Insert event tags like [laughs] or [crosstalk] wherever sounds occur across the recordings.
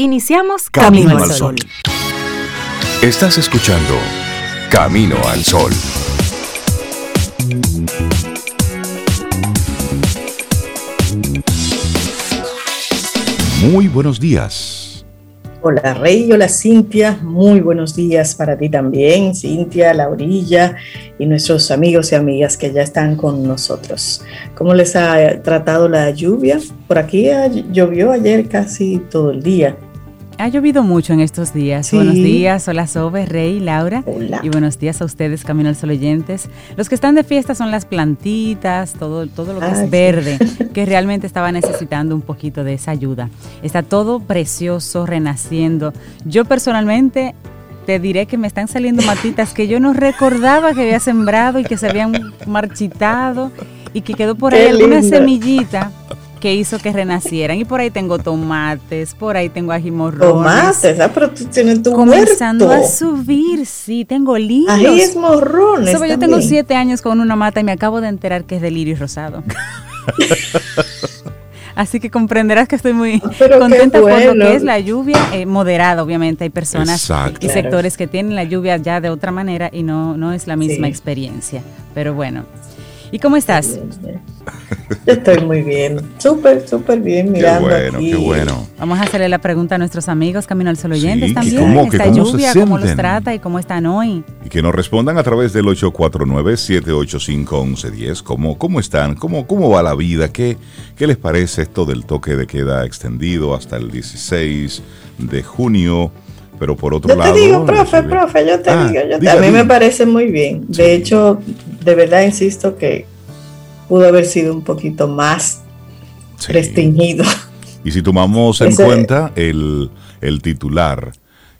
Iniciamos Camino, al Sol. Estás escuchando Camino al Sol. Muy buenos días. Hola Rey, hola Cintia, muy buenos días para ti también, Cintia, Laurilla y nuestros amigos y amigas que ya están con nosotros. ¿Cómo les ha tratado la lluvia? Por aquí llovió ayer casi todo el día. Ha llovido mucho en estos días. Buenos días, hola Sobe, Rey, Laura. Hola. Y buenos días a ustedes, Camino al Sol oyentes. Los que están de fiesta son las plantitas, todo, todo lo que es verde, [laughs] que realmente estaba necesitando un poquito de esa ayuda. Está todo precioso, renaciendo. Yo personalmente te diré que me están saliendo matitas que yo no recordaba que había sembrado y que se habían marchitado y que quedó por ahí alguna semillita que hizo que renacieran. Y por ahí tengo tomates, por ahí tengo ajimorrones. Tomates, ah, pero tú tienes tu Comenzando a subir, sí, tengo lirios. Ajimorrones Yo tengo siete años con una mata y me acabo de enterar que es de lirio rosado. [laughs] Así que comprenderás que estoy muy ah, contenta con lo que es la lluvia eh, moderada, obviamente. Hay personas y sectores que tienen la lluvia ya de otra manera y no, no es la misma experiencia. Pero bueno, ¿Y cómo estás? Yo estoy muy bien, súper, súper bien mirando. Qué bueno, qué bueno. Vamos a hacerle la pregunta a nuestros amigos Camino al Sol oyentes también. ¿Cómo, esta lluvia, cómo los trata y cómo están hoy. Y que nos respondan a través del 849-785-1110. ¿Cómo, ¿Cómo están? ¿Cómo, ¿Cómo va la vida? ¿Qué, ¿Qué les parece esto del toque de queda extendido hasta el 16 de junio? Pero por otro lado. Yo te digo, profe, profe, yo te ah, digo, yo a mí me parece muy bien. De hecho, de verdad insisto que pudo haber sido un poquito más restringido. Y si tomamos en cuenta el, titular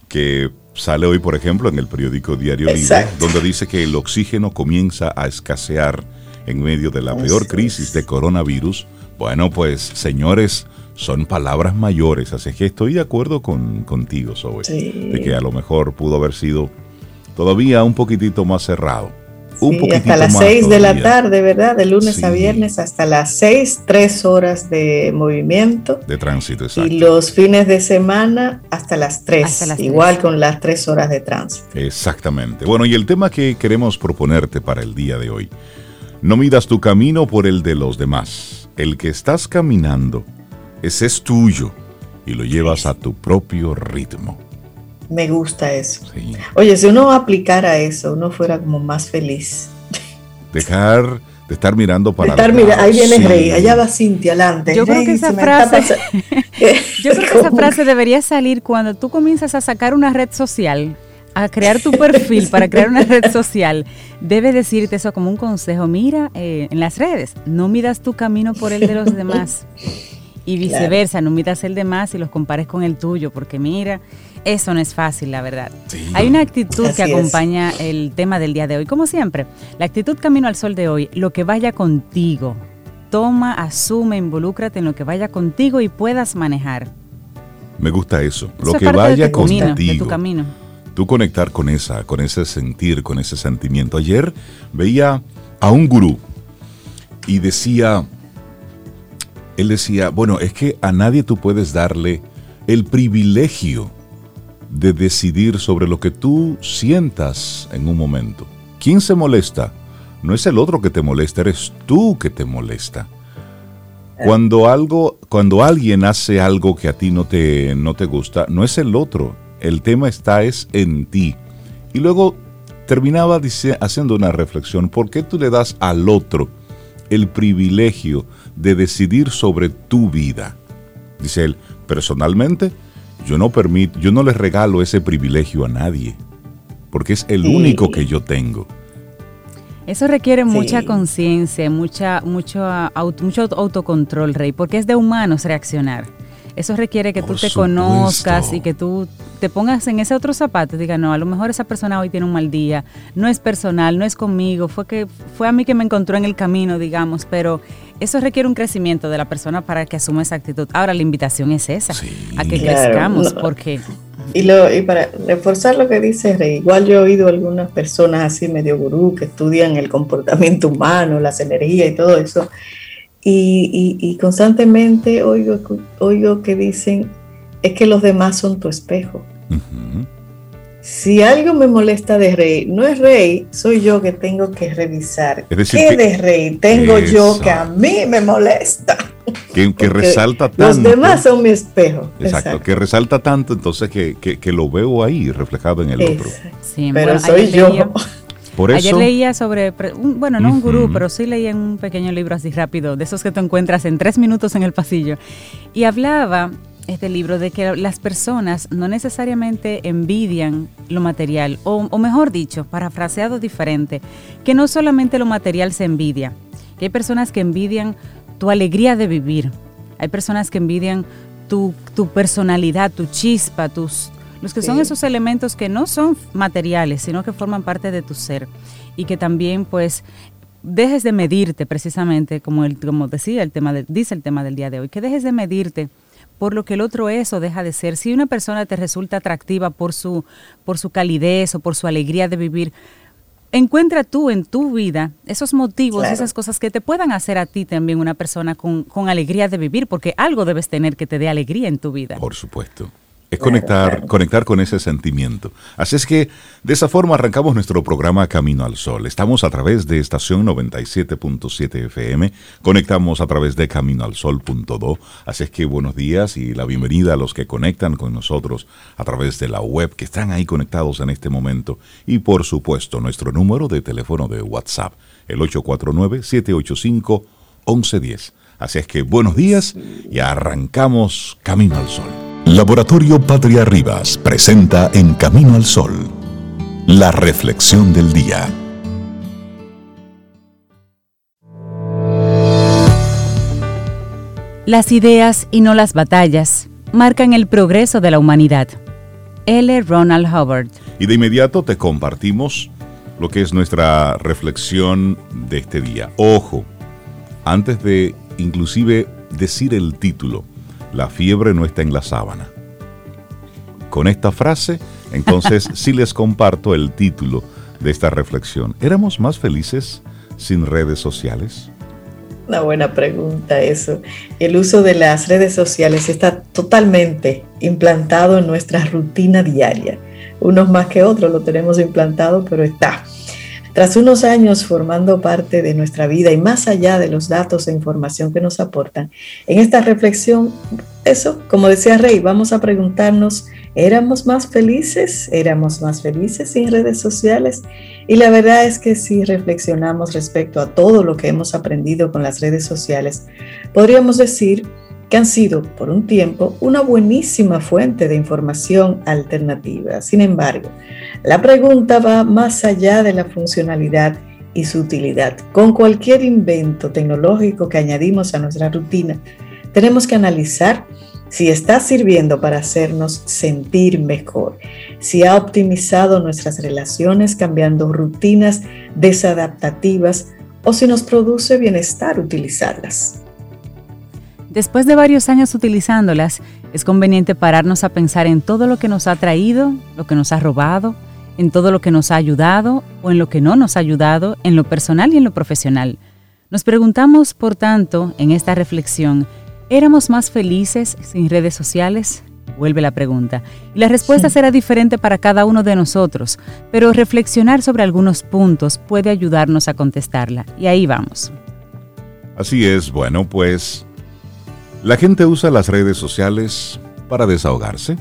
que sale hoy, por ejemplo, en el periódico Diario Libre, donde dice que el oxígeno comienza a escasear en medio de la peor crisis de coronavirus. Bueno, pues señores, son palabras mayores, así que estoy de acuerdo con, contigo, Zoe, de que a lo mejor pudo haber sido todavía un poquitito más cerrado. un poquitito hasta las 6 de la tarde, ¿verdad? De lunes a viernes hasta las 6, 3 horas de movimiento. De tránsito, exacto. Y los fines de semana hasta las 3, igual con las 3 horas de tránsito. Exactamente. Bueno, y el tema que queremos proponerte para el día de hoy. No midas tu camino por el de los demás. El que estás caminando ese es tuyo y lo llevas a tu propio ritmo. Me gusta eso. Oye, si uno aplicara eso, uno fuera como más feliz. Dejar de estar mirando para estar mira, ahí viene Rey, allá va Cintia adelante. Yo creo que esa frase [laughs] Yo creo que esa frase debería salir cuando tú comienzas a sacar una red social, a crear tu perfil para crear una red social. Debe decirte eso como un consejo, mira eh, en las redes, no miras tu camino por el de los demás [laughs] y viceversa, no miras el de más y los compares con el tuyo, porque mira, eso no es fácil, la verdad. Hay una actitud que acompaña el tema del día de hoy, como siempre. La actitud Camino al Sol de hoy, lo que vaya contigo. Toma, asume, involúcrate en lo que vaya contigo y puedas manejar. Me gusta eso, lo que vaya contigo. de tu camino. Tú conectar con esa, con ese sentir, con ese sentimiento. Ayer veía a un gurú y decía, él decía, bueno, es que a nadie tú puedes darle el privilegio de decidir sobre lo que tú sientas en un momento. ¿Quién se molesta? No es el otro que te molesta, eres tú que te molesta. Cuando algo, cuando alguien hace algo que a ti no te, no te gusta, no es el otro. El tema está es en ti. Y luego terminaba dice, haciendo una reflexión. ¿Por qué tú le das al otro el privilegio de decidir sobre tu vida. Dice él, personalmente, yo no permito, yo no le regalo ese privilegio a nadie, porque es el único que yo tengo. Eso requiere mucha conciencia, mucha, mucho, mucho autocontrol, Rey, porque es de humanos reaccionar. Eso requiere que tú te conozcas y que tú te pongas en ese otro zapato y digas, no, a lo mejor esa persona hoy tiene un mal día, no es personal, no es conmigo, fue, que, fue a mí que me encontró en el camino, digamos, pero eso requiere un crecimiento de la persona para que asuma esa actitud. Ahora la invitación es esa, a que crezcamos, porque... Y, lo, y para reforzar lo que dice Rey, igual yo he oído algunas personas así medio gurú que estudian el comportamiento humano, las energías y todo eso, y, constantemente oigo, oigo que dicen, es que los demás son tu espejo. Si algo me molesta de Rey, no es Rey, soy yo que tengo que revisar. ¿Qué de Rey tengo yo que a mí me molesta? Que, resalta tanto. Los demás son mi espejo. Exacto, que resalta tanto entonces que, que, lo veo ahí reflejado en el otro. Sí, pero soy yo. [laughs] Por eso, Ayer leía sobre, bueno, no un gurú, pero sí leía en un pequeño libro así rápido, de esos que tú encuentras en tres minutos en el pasillo. Y hablaba este libro de que las personas no necesariamente envidian lo material, o, mejor dicho, parafraseado diferente, que no solamente lo material se envidia, que hay personas que envidian tu alegría de vivir, hay personas que envidian tu, personalidad, tu chispa, tus, los que son esos elementos que no son materiales, sino que forman parte de tu ser y que también pues dejes de medirte precisamente como el como decía el tema dice el tema del día de hoy, que dejes de medirte por lo que el otro es o deja de ser. Si una persona te resulta atractiva por su, por su calidez o por su alegría de vivir, encuentra tú en tu vida esos motivos, esas cosas que te puedan hacer a ti también una persona con, con alegría de vivir, porque algo debes tener que te dé alegría en tu vida. Por supuesto. Es conectar, conectar con ese sentimiento. Así es que de esa forma arrancamos nuestro programa Camino al Sol. Estamos a través de estación 97.7 FM, conectamos a través de caminoalsol.do. Así es que buenos días y la bienvenida a los que conectan con nosotros a través de la web, que están ahí conectados en este momento. Y por supuesto, nuestro número de teléfono de WhatsApp, el 849-785-1110. Así es que buenos días y arrancamos Camino al Sol. Laboratorio Patria Rivas presenta En Camino al Sol, la reflexión del día. Las ideas y no las batallas marcan el progreso de la humanidad. L. Ronald Hubbard. Y de inmediato te compartimos lo que es nuestra reflexión de este día. Ojo, antes de inclusive decir el título, la fiebre no está en la sábana. Con esta frase, entonces [laughs] sí les comparto el título de esta reflexión. ¿Éramos más felices sin redes sociales? Una buena pregunta eso. El uso de las redes sociales está totalmente implantado en nuestra rutina diaria. Unos más que otros lo tenemos implantado, pero está. Tras unos años formando parte de nuestra vida y más allá de los datos e información que nos aportan, en esta reflexión, eso, como decía Rey, vamos a preguntarnos, ¿éramos más felices? ¿Éramos más felices sin redes sociales? Y la verdad es que si reflexionamos respecto a todo lo que hemos aprendido con las redes sociales, podríamos decir que han sido por un tiempo una buenísima fuente de información alternativa. Sin embargo, la pregunta va más allá de la funcionalidad y su utilidad. Con cualquier invento tecnológico que añadimos a nuestra rutina, tenemos que analizar si está sirviendo para hacernos sentir mejor, si ha optimizado nuestras relaciones cambiando rutinas desadaptativas o si nos produce bienestar utilizarlas. Después de varios años utilizándolas, es conveniente pararnos a pensar en todo lo que nos ha traído, lo que nos ha robado, en todo lo que nos ha ayudado o en lo que no nos ha ayudado en lo personal y en lo profesional. Nos preguntamos, por tanto, en esta reflexión, ¿éramos más felices sin redes sociales? Vuelve la pregunta. Y la respuesta será diferente para cada uno de nosotros, pero reflexionar sobre algunos puntos puede ayudarnos a contestarla. Y ahí vamos. Así es, bueno, pues la gente usa las redes sociales para desahogarse.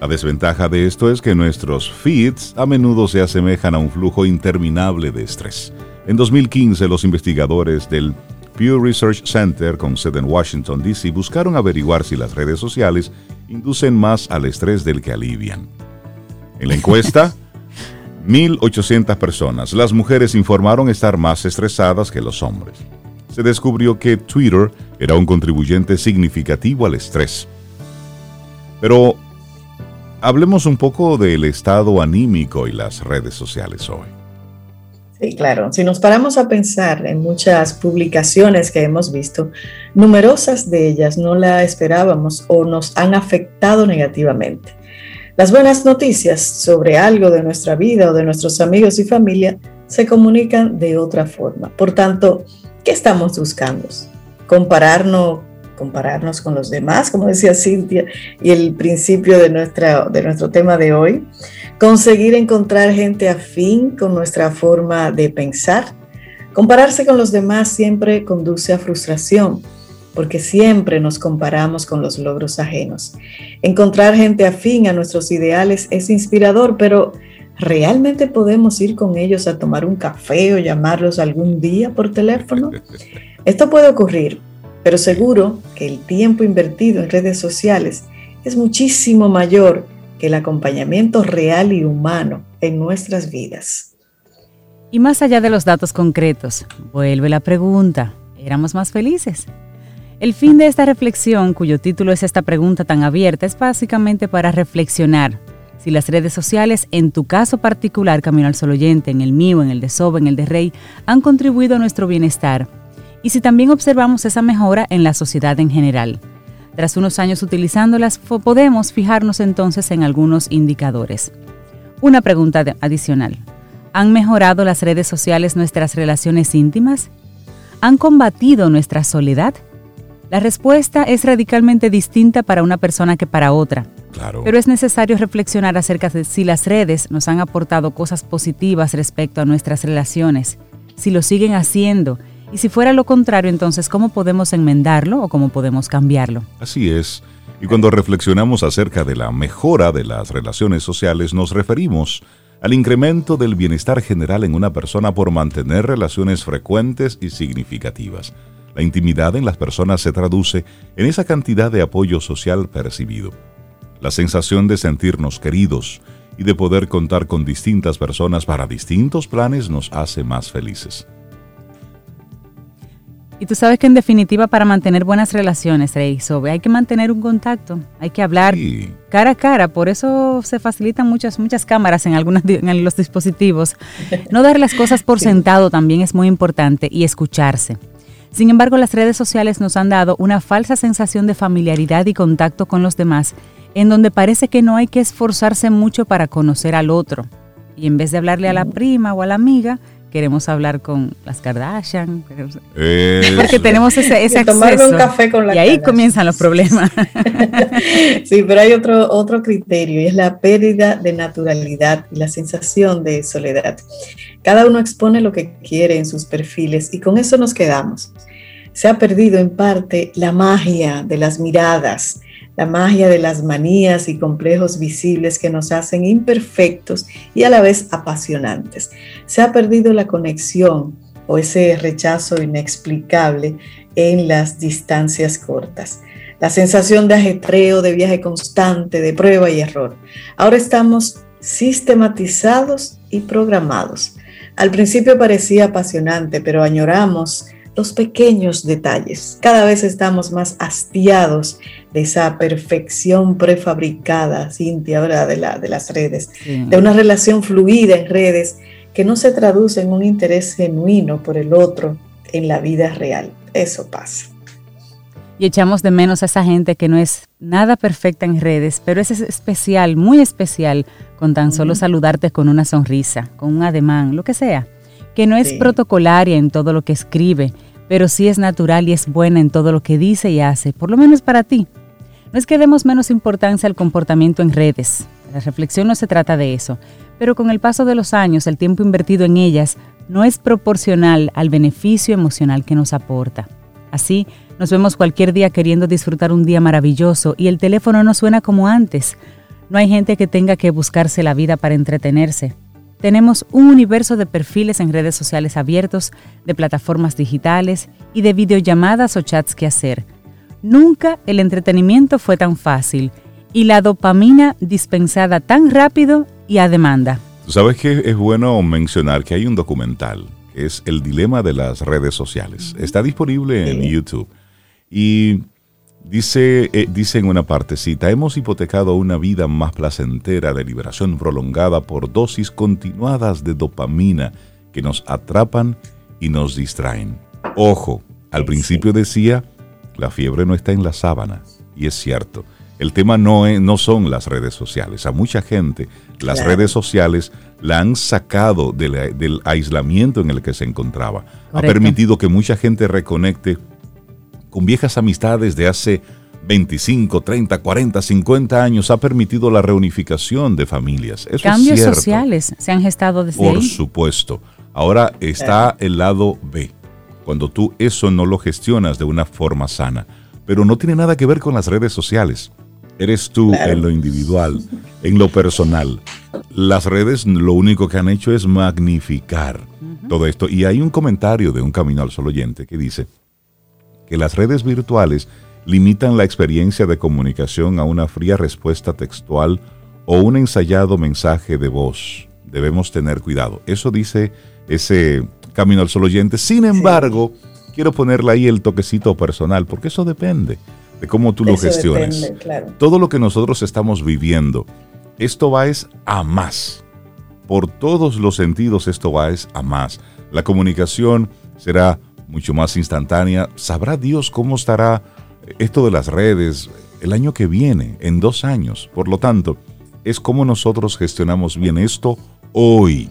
La desventaja de esto es que nuestros feeds a menudo se asemejan a un flujo interminable de estrés. En 2015, los investigadores del Pew Research Center con sede en Washington, D.C., buscaron averiguar si las redes sociales inducen más al estrés del que alivian. En la encuesta, [laughs] 1.800 personas, las mujeres informaron estar más estresadas que los hombres se descubrió que Twitter era un contribuyente significativo al estrés. Pero hablemos un poco del estado anímico y las redes sociales hoy. Sí, claro. Si nos paramos a pensar en muchas publicaciones que hemos visto, numerosas de ellas no la esperábamos o nos han afectado negativamente. Las buenas noticias sobre algo de nuestra vida o de nuestros amigos y familia se comunican de otra forma. Por tanto, ¿Qué estamos buscando? ¿Compararnos compararnos con los demás, como decía Cintia, y el principio de, nuestra, de nuestro tema de hoy, conseguir encontrar gente afín con nuestra forma de pensar. Compararse con los demás siempre conduce a frustración, porque siempre nos comparamos con los logros ajenos. Encontrar gente afín a nuestros ideales es inspirador, pero ¿realmente podemos ir con ellos a tomar un café o llamarlos algún día por teléfono? [laughs] Esto puede ocurrir, pero seguro que el tiempo invertido en redes sociales es muchísimo mayor que el acompañamiento real y humano en nuestras vidas. Y más allá de los datos concretos, vuelve la pregunta, ¿éramos más felices? El fin de esta reflexión, cuyo título es esta pregunta tan abierta, es básicamente para reflexionar si las redes sociales, en tu caso particular, Camino al Sol Oyente, en el mío, en el de Soba, en el de Rey, han contribuido a nuestro bienestar y si también observamos esa mejora en la sociedad en general. Tras unos años utilizándolas, podemos fijarnos entonces en algunos indicadores. Una pregunta adicional. ¿Han mejorado las redes sociales nuestras relaciones íntimas? ¿Han combatido nuestra soledad? La respuesta es radicalmente distinta para una persona que para otra. Claro. Pero es necesario reflexionar acerca de si las redes nos han aportado cosas positivas respecto a nuestras relaciones, si lo siguen haciendo y si fuera lo contrario, entonces, ¿cómo podemos enmendarlo o cómo podemos cambiarlo? Así es. Y cuando reflexionamos acerca de la mejora de las relaciones sociales, nos referimos al incremento del bienestar general en una persona por mantener relaciones frecuentes y significativas. La intimidad en las personas se traduce en esa cantidad de apoyo social percibido. La sensación de sentirnos queridos y de poder contar con distintas personas para distintos planes nos hace más felices. Y tú sabes que en definitiva para mantener buenas relaciones, Rey, Sobe, hay que mantener un contacto, hay que hablar cara a cara, por eso se facilitan muchas muchas cámaras en algunos en los dispositivos. [laughs] No dar las cosas por sentado también es muy importante y escucharse. Sin embargo, las redes sociales nos han dado una falsa sensación de familiaridad y contacto con los demás, en donde parece que no hay que esforzarse mucho para conocer al otro. Y en vez de hablarle a la prima o a la amiga, queremos hablar con las Kardashian, porque tenemos ese, ese acceso. un café con la Y ahí comienzan los problemas. [laughs] sí, pero hay otro, otro criterio y es la pérdida de naturalidad y la sensación de soledad. Cada uno expone lo que quiere en sus perfiles y con eso nos quedamos. Se ha perdido en parte la magia de las miradas, la magia de las manías y complejos visibles que nos hacen imperfectos y a la vez apasionantes. Se ha perdido la conexión o ese rechazo inexplicable en las distancias cortas. La sensación de ajetreo, de viaje constante, de prueba y error. Ahora estamos sistematizados y programados. Al principio parecía apasionante, pero añoramos los pequeños detalles. Cada vez estamos más hastiados de esa perfección prefabricada, Cintia, ¿verdad? De, la, de las redes, de una relación fluida en redes que no se traduce en un interés genuino por el otro en la vida real. Eso pasa. Y echamos de menos a esa gente que no es nada perfecta en redes, pero es especial, muy especial, con tan solo saludarte con una sonrisa, con un ademán, lo que sea que no es protocolaria en todo lo que escribe, pero sí es natural y es buena en todo lo que dice y hace, por lo menos para ti. No es que demos menos importancia al comportamiento en redes, la reflexión no se trata de eso, pero con el paso de los años el tiempo invertido en ellas no es proporcional al beneficio emocional que nos aporta. Así, nos vemos cualquier día queriendo disfrutar un día maravilloso y el teléfono no suena como antes. No hay gente que tenga que buscarse la vida para entretenerse. Tenemos un universo de perfiles en redes sociales abiertos, de plataformas digitales y de videollamadas o chats que hacer. Nunca el entretenimiento fue tan fácil y la dopamina dispensada tan rápido y a demanda. ¿Sabes que es bueno mencionar que hay un documental que es El dilema de las redes sociales? Está disponible en YouTube. Y Dice, eh, dice en una partecita, hemos hipotecado una vida más placentera de liberación prolongada por dosis continuadas de dopamina que nos atrapan y nos distraen. Ojo, al principio decía, la fiebre no está en la sábana, y es cierto. El tema no, no son las redes sociales. A mucha gente las redes sociales la han sacado del aislamiento en el que se encontraba. Ha permitido que mucha gente reconecte con viejas amistades de hace 25, 30, 40, 50 años ha permitido la reunificación de familias. Eso Cambios es sociales se han gestado desde Por ahí. supuesto. Ahora está el lado B, cuando tú eso no lo gestionas de una forma sana. Pero no tiene nada que ver con las redes sociales. Eres tú Claro. en lo individual, en lo personal. Las redes lo único que han hecho es magnificar todo esto. Y hay un comentario de un Camino al Sol oyente que dice que las redes virtuales limitan la experiencia de comunicación a una fría respuesta textual o un ensayado mensaje de voz. Debemos tener cuidado. Eso dice ese Camino al Sol oyente. Sin embargo, quiero ponerle ahí el toquecito personal, porque eso depende de cómo tú lo Eso gestiones. depende, claro. Todo lo que nosotros estamos viviendo, esto va es a más. Por todos los sentidos esto va es a más. La comunicación será mucho más instantánea. Sabrá Dios cómo estará esto de las redes el año que viene, en dos años. Por lo tanto, es cómo nosotros gestionamos bien esto hoy,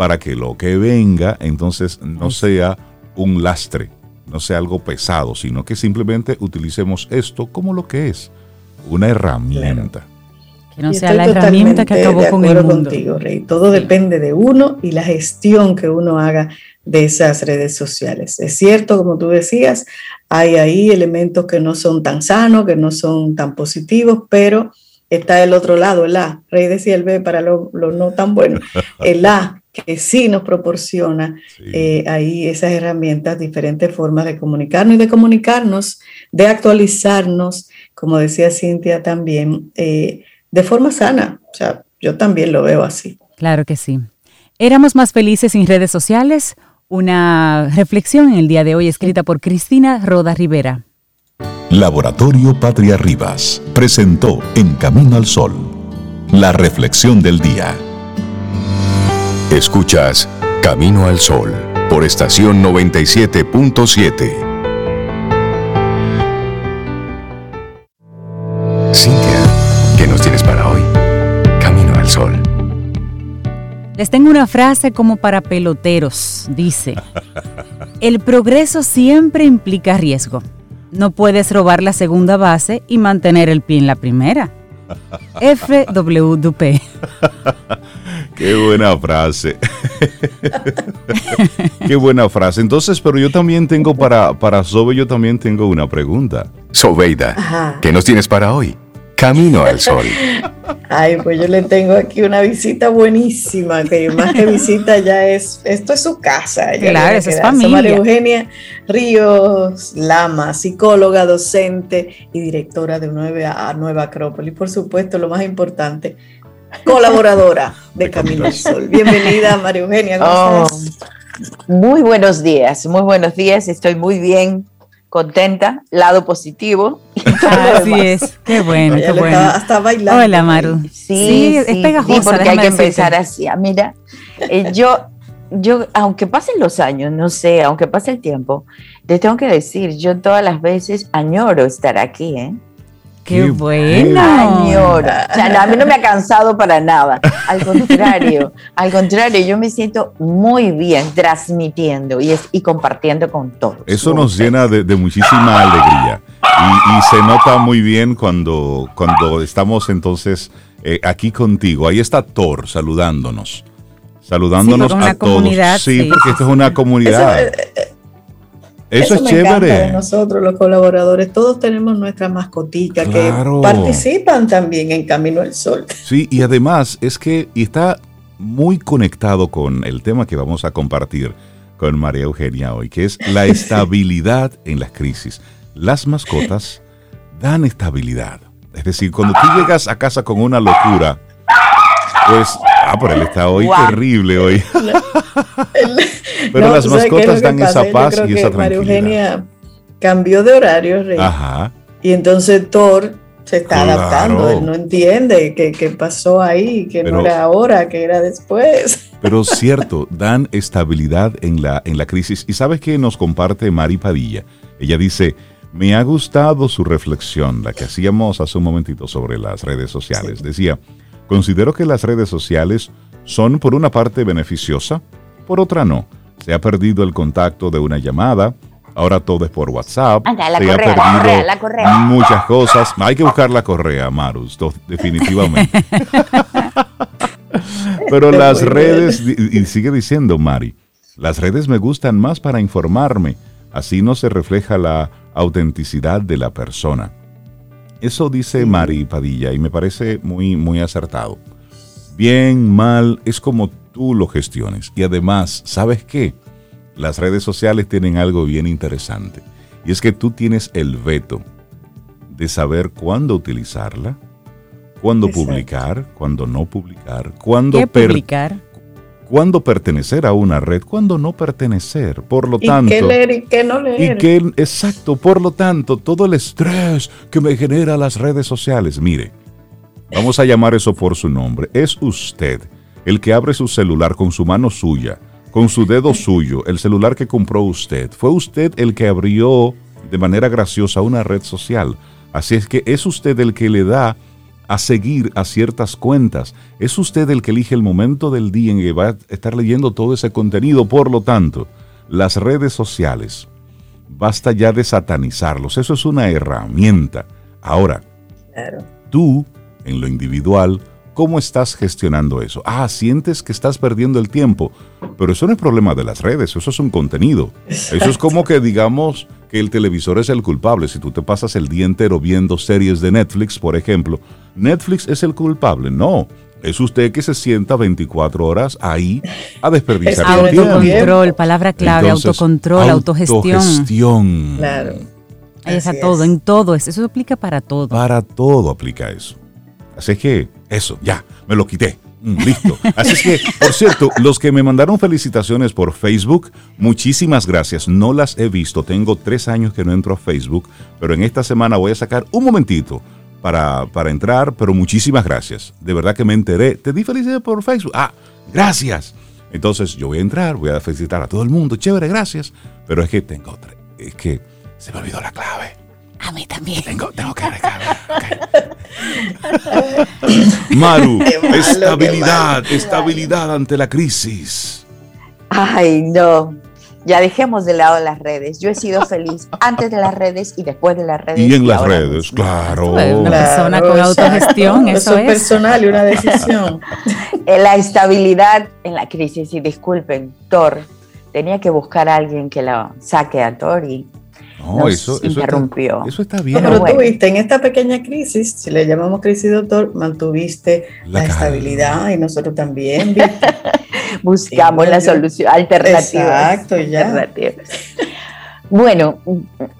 para que lo que venga entonces no sea un lastre, no sea algo pesado, sino que simplemente utilicemos esto como lo que es, una herramienta. Que no Y sea la herramienta que acabó de con el acuerdo mundo. contigo, Rey. Todo Sí. depende de uno y la gestión que uno haga de esas redes sociales. Es cierto, como tú decías, hay ahí elementos que no son tan sanos, que no son tan positivos, pero está el otro lado, el A. Rey decía el B para lo, lo no tan bueno. El A, que sí nos proporciona Sí. eh, ahí esas herramientas, diferentes formas de comunicarnos y de comunicarnos, de actualizarnos, como decía Cintia también, eh, de forma sana. O sea, yo también lo veo así. Claro que sí. Éramos más felices sin redes sociales. Una reflexión en el día de hoy escrita por Cristina Roda Rivera. Laboratorio Patria Rivas presentó En Camino al Sol, la reflexión del día. Escuchas Camino al Sol por estación 97.7. Cintia, ¿qué nos tienes para hoy? Camino al Sol. Les tengo una frase como para peloteros. Dice, [laughs] el progreso siempre implica riesgo. No puedes robar la segunda base y mantener el pie en la primera. FW Dupé. [laughs] Qué buena frase. [laughs] Qué buena frase. Entonces, pero yo también tengo para, para Sobe, yo también tengo una pregunta. Sobeida. ¿qué nos tienes para hoy? Camino al Sol. Ay, pues yo le tengo aquí una visita buenísima, que más que visita ya es, esto es su casa. Claro, es familia. María Eugenia Ríos Lama, psicóloga, docente y directora de Nueva, Nueva Acrópolis. Por supuesto, lo más importante, colaboradora de De Camino Camino al al Sol. Bienvenida, María Eugenia. ¿cómo Oh, estás? muy buenos días, muy buenos días. Estoy muy bien, contenta, lado positivo. Así es. [laughs] Qué bueno, qué bueno. estaba hasta bailando. Hola, Maru. Sí, Sí, es sí, pegajosa, sí, porque hay que decirte. empezar así. Ah, Mira, eh, yo, yo, aunque pasen los años, no sé, aunque pase el tiempo, te tengo que decir, yo todas las veces añoro estar aquí, ¿eh? Qué Qué bueno. Añoro. O sea, no, a mí no me ha cansado para nada. Al contrario, al contrario, yo me siento muy bien transmitiendo y, es- y compartiendo con todos. Eso nos llena de, de muchísima alegría. Y, y se nota muy bien cuando, cuando estamos entonces eh, aquí contigo. Ahí está Thor saludándonos. Saludándonos Sí, a todos. comunidad, sí, sí, porque sí, esto es una comunidad. Eso, eh, Eso, es me encanta de chévere. nosotros, los colaboradores. Todos tenemos nuestra mascotica Claro. que participan también en Camino al Sol. Sí, y además es que y está muy conectado con el tema que vamos a compartir con María Eugenia hoy, que es la [laughs] estabilidad en las crisis. Las mascotas dan estabilidad. Es decir, cuando tú llegas a casa con una locura, pues, ah, pero él está hoy terrible hoy. [laughs] [laughs] Pero No, las ¿tú sabes qué mascotas dan esa pasa? Paz y esa María tranquilidad. Eugenia cambió de horario, Rey, Ajá. y entonces Thor se está Claro. adaptando. Él no entiende qué, qué pasó ahí, que Pero- no era ahora, que era después. [laughs] Pero cierto, dan estabilidad en la, en la crisis. Y sabes que nos comparte Mari Padilla. Ella dice, me ha gustado su reflexión, la que hacíamos hace un momentito sobre las redes sociales. Decía, considero que las redes sociales son por una parte beneficiosa, por otra no. Se ha perdido el contacto de una llamada, Ahora todo es por WhatsApp. Anda, la Se ha correa, la perdido correa, la correa. Muchas cosas. Hay que buscar la correa, Marus, definitivamente. [laughs] Pero las redes, y sigue diciendo Mari, las redes me gustan más para informarme. Así no se refleja la autenticidad de la persona. Eso dice Mari Padilla y me parece muy, muy acertado. Bien, mal, es como tú lo gestiones. Y además, ¿sabes qué? Las redes sociales tienen algo bien interesante. Y es que tú tienes el veto de saber cuándo utilizarla, cuándo Exacto. publicar, cuándo no publicar, cuándo, ¿Qué publicar? Cuándo pertenecer a una red, cuándo no pertenecer. Por lo ¿Y tanto, qué leer y qué no leer? y exacto, por lo tanto, todo el estrés que me genera las redes sociales, mire, vamos a llamar eso por su nombre, es usted el que abre su celular con su mano suya, con su dedo suyo, el celular que compró usted. Fue usted el que abrió de manera graciosa una red social. Así es que es usted el que le da a seguir a ciertas cuentas. Es usted el que elige el momento del día en que va a estar leyendo todo ese contenido. Por lo tanto, las redes sociales, basta ya de satanizarlos. Eso es una herramienta. Ahora, Claro. tú, en lo individual, ¿cómo estás gestionando eso? Ah, sientes que estás perdiendo el tiempo, pero eso no es problema de las redes, eso es un contenido. Eso es como que digamos que el televisor es el culpable. Si tú te pasas el día entero viendo series de Netflix, por ejemplo, Netflix es el culpable. No, es usted que se sienta 24 horas ahí a desperdiciar el tiempo. Autocontrol, palabra clave, Entonces, autocontrol, autogestión. Autogestión. Claro. Ahí está Así todo, es. en todo. Eso Eso aplica para todo. Para todo aplica eso. Así es que, eso, ya, me lo quité. Mm, Listo. Así es que, por cierto, los que me mandaron felicitaciones por Facebook, muchísimas gracias. No las he visto. Tengo tres años que no entro a Facebook, pero en esta semana voy a sacar un momentito para, para entrar, pero muchísimas gracias. De verdad que me enteré. Te di felicidades por Facebook. Ah, gracias. Entonces yo voy a entrar, voy a felicitar a todo el mundo. Chévere, gracias. Pero es que tengo otra. Es que se me olvidó la clave. A mí también. Tengo, tengo que recargar. [laughs] Maru, malo, estabilidad, estabilidad ante la crisis. Ay, no. Ya dejemos de lado las redes. Yo he sido feliz antes de las redes y después de las redes. Y en las redes, mismo. claro. Una persona con autogestión, Eso eso es personal y una decisión. [laughs] La estabilidad en la crisis. Y disculpen, Thor, tenía que buscar a alguien que la saque a Thor y No, nos eso, eso, interrumpió. está, eso está bien. Pero pero bueno. tuviste en esta pequeña crisis, si le llamamos crisis, doctor, mantuviste La estabilidad y nosotros también. [laughs] buscamos Sí, la solución alternativas. Exacto, ya. alternativas. Bueno,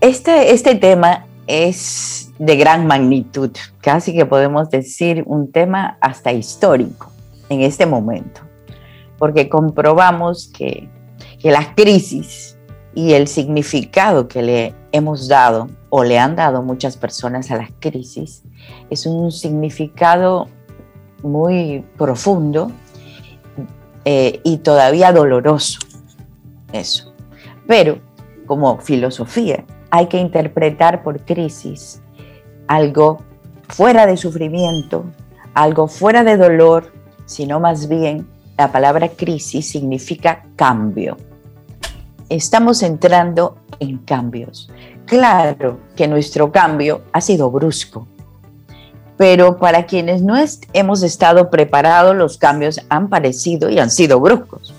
este, este tema es de gran magnitud, casi que podemos decir un tema hasta histórico en este momento, porque comprobamos que, que las crisis y el significado que le hemos dado o le han dado muchas personas a las crisis es un significado muy profundo eh, y todavía doloroso. Eso. Pero como filosofía hay que interpretar por crisis algo fuera de sufrimiento, algo fuera de dolor, sino más bien la palabra crisis significa cambio. Estamos entrando en cambios. Claro que nuestro cambio ha sido brusco, pero para quienes no hemos estado preparados, los cambios han parecido y han sido bruscos.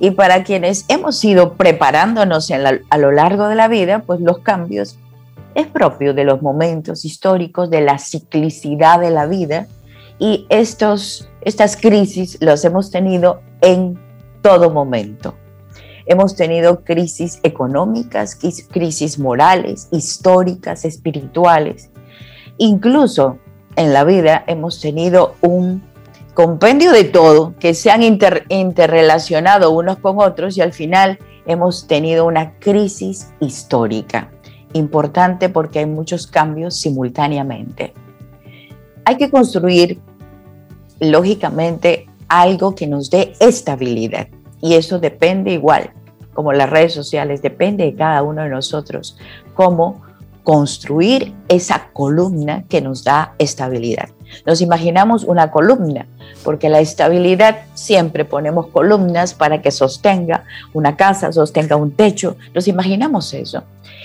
Y para quienes hemos ido preparándonos a lo largo de la vida, pues los cambios es propio de los momentos históricos, de la ciclicidad de la vida. Y estos, estas crisis las hemos tenido en todo momento. Hemos tenido crisis económicas, crisis morales, históricas, espirituales. Incluso en la vida hemos tenido un compendio de todo que se han inter- interrelacionado unos con otros y al final hemos tenido una crisis histórica. Importante porque hay muchos cambios simultáneamente. Hay que construir, lógicamente, algo que nos dé estabilidad. Y eso depende igual, como las redes sociales, depende de cada uno de nosotros, cómo construir esa columna que nos da estabilidad. Nos imaginamos una columna, porque la estabilidad siempre ponemos columnas para que sostenga una casa, sostenga un techo. Nos imaginamos eso.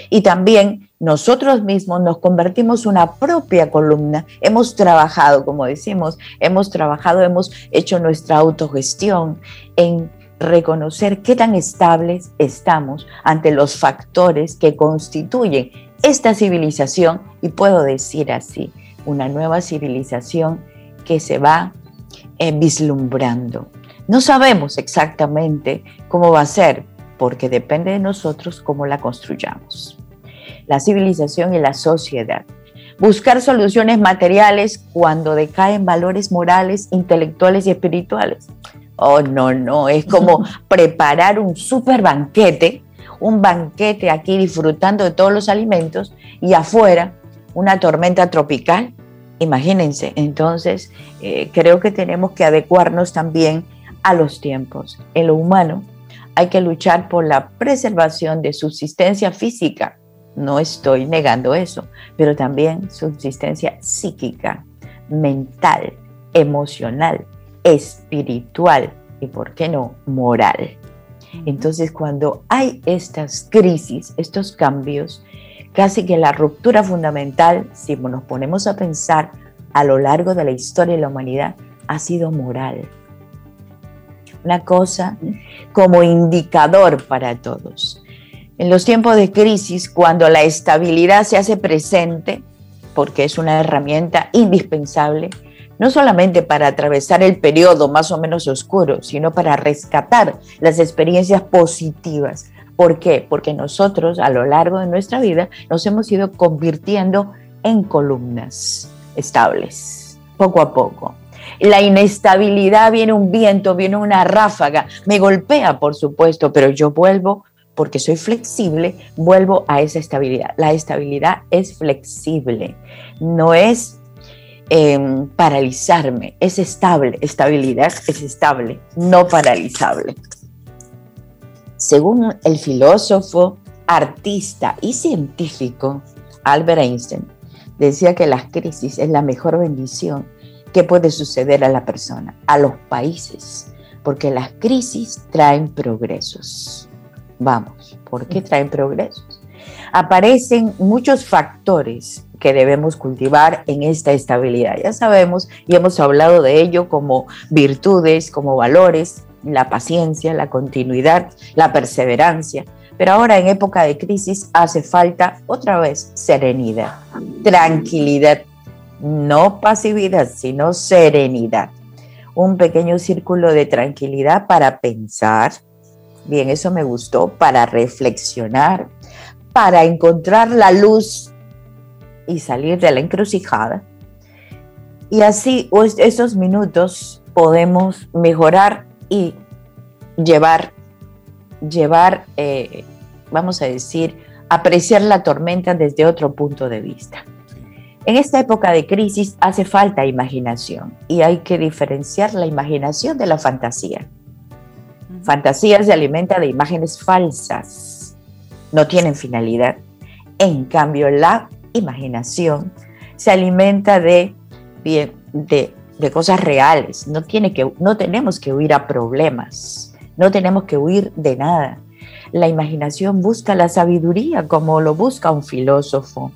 Y también nosotros mismos nos convertimos una propia columna. Hemos trabajado, como decimos, hemos trabajado, hemos hecho nuestra autogestión en reconocer qué tan estables estamos ante los factores que constituyen esta civilización, y puedo decir así, una nueva civilización que se va eh, vislumbrando. No sabemos exactamente cómo va a ser, porque depende de nosotros cómo la construyamos. La civilización y la sociedad. Buscar soluciones materiales cuando decaen valores morales, intelectuales y espirituales. Oh, no, no, es como [laughs] preparar un super banquete, un banquete aquí disfrutando de todos los alimentos y afuera una tormenta tropical. Imagínense, entonces eh, creo que tenemos que adecuarnos también a los tiempos. En lo humano hay que luchar por la preservación de subsistencia física. No estoy negando eso, pero también subsistencia psíquica, mental, emocional, espiritual y, ¿por qué no?, moral. Entonces, cuando hay estas crisis, estos cambios, casi que la ruptura fundamental, si nos ponemos a pensar a lo largo de la historia de la humanidad, ha sido moral. Una cosa como indicador para todos. En los tiempos de crisis, cuando la estabilidad se hace presente, porque es una herramienta indispensable, no solamente para atravesar el periodo más o menos oscuro, sino para rescatar las experiencias positivas. ¿Por qué? Porque nosotros a lo largo de nuestra vida nos hemos ido convirtiendo en columnas estables, poco a poco. La inestabilidad viene un viento, viene una ráfaga, me golpea, por supuesto, pero yo vuelvo porque soy flexible, vuelvo a esa estabilidad. La estabilidad es flexible, no es Em, paralizarme. Es estable, estabilidad es estable, no paralizable. Según el filósofo, artista y científico Albert Einstein, decía que las crisis es la mejor bendición que puede suceder a la persona, a los países, porque las crisis traen progresos. Vamos, ¿por qué traen progresos? Aparecen muchos factores que debemos cultivar en esta estabilidad. Ya sabemos y hemos hablado de ello como virtudes, como valores, la paciencia, la continuidad, la perseverancia. Pero ahora en época de crisis hace falta otra vez serenidad, tranquilidad, no pasividad, sino serenidad. Un pequeño círculo de tranquilidad para pensar, bien, eso me gustó, para reflexionar, para encontrar la luz y salir de la encrucijada. Y así esos minutos podemos mejorar y llevar, llevar, eh, vamos a decir, apreciar la tormenta desde otro punto de vista. En esta época de crisis hace falta imaginación y hay que diferenciar la imaginación de la fantasía. Fantasía se alimenta de imágenes falsas, no tienen finalidad. En cambio, la imaginación se alimenta de, de, cosas reales. No, tiene que, no tenemos que huir a problemas, no tenemos que huir de nada. La imaginación busca la sabiduría como lo busca un filósofo.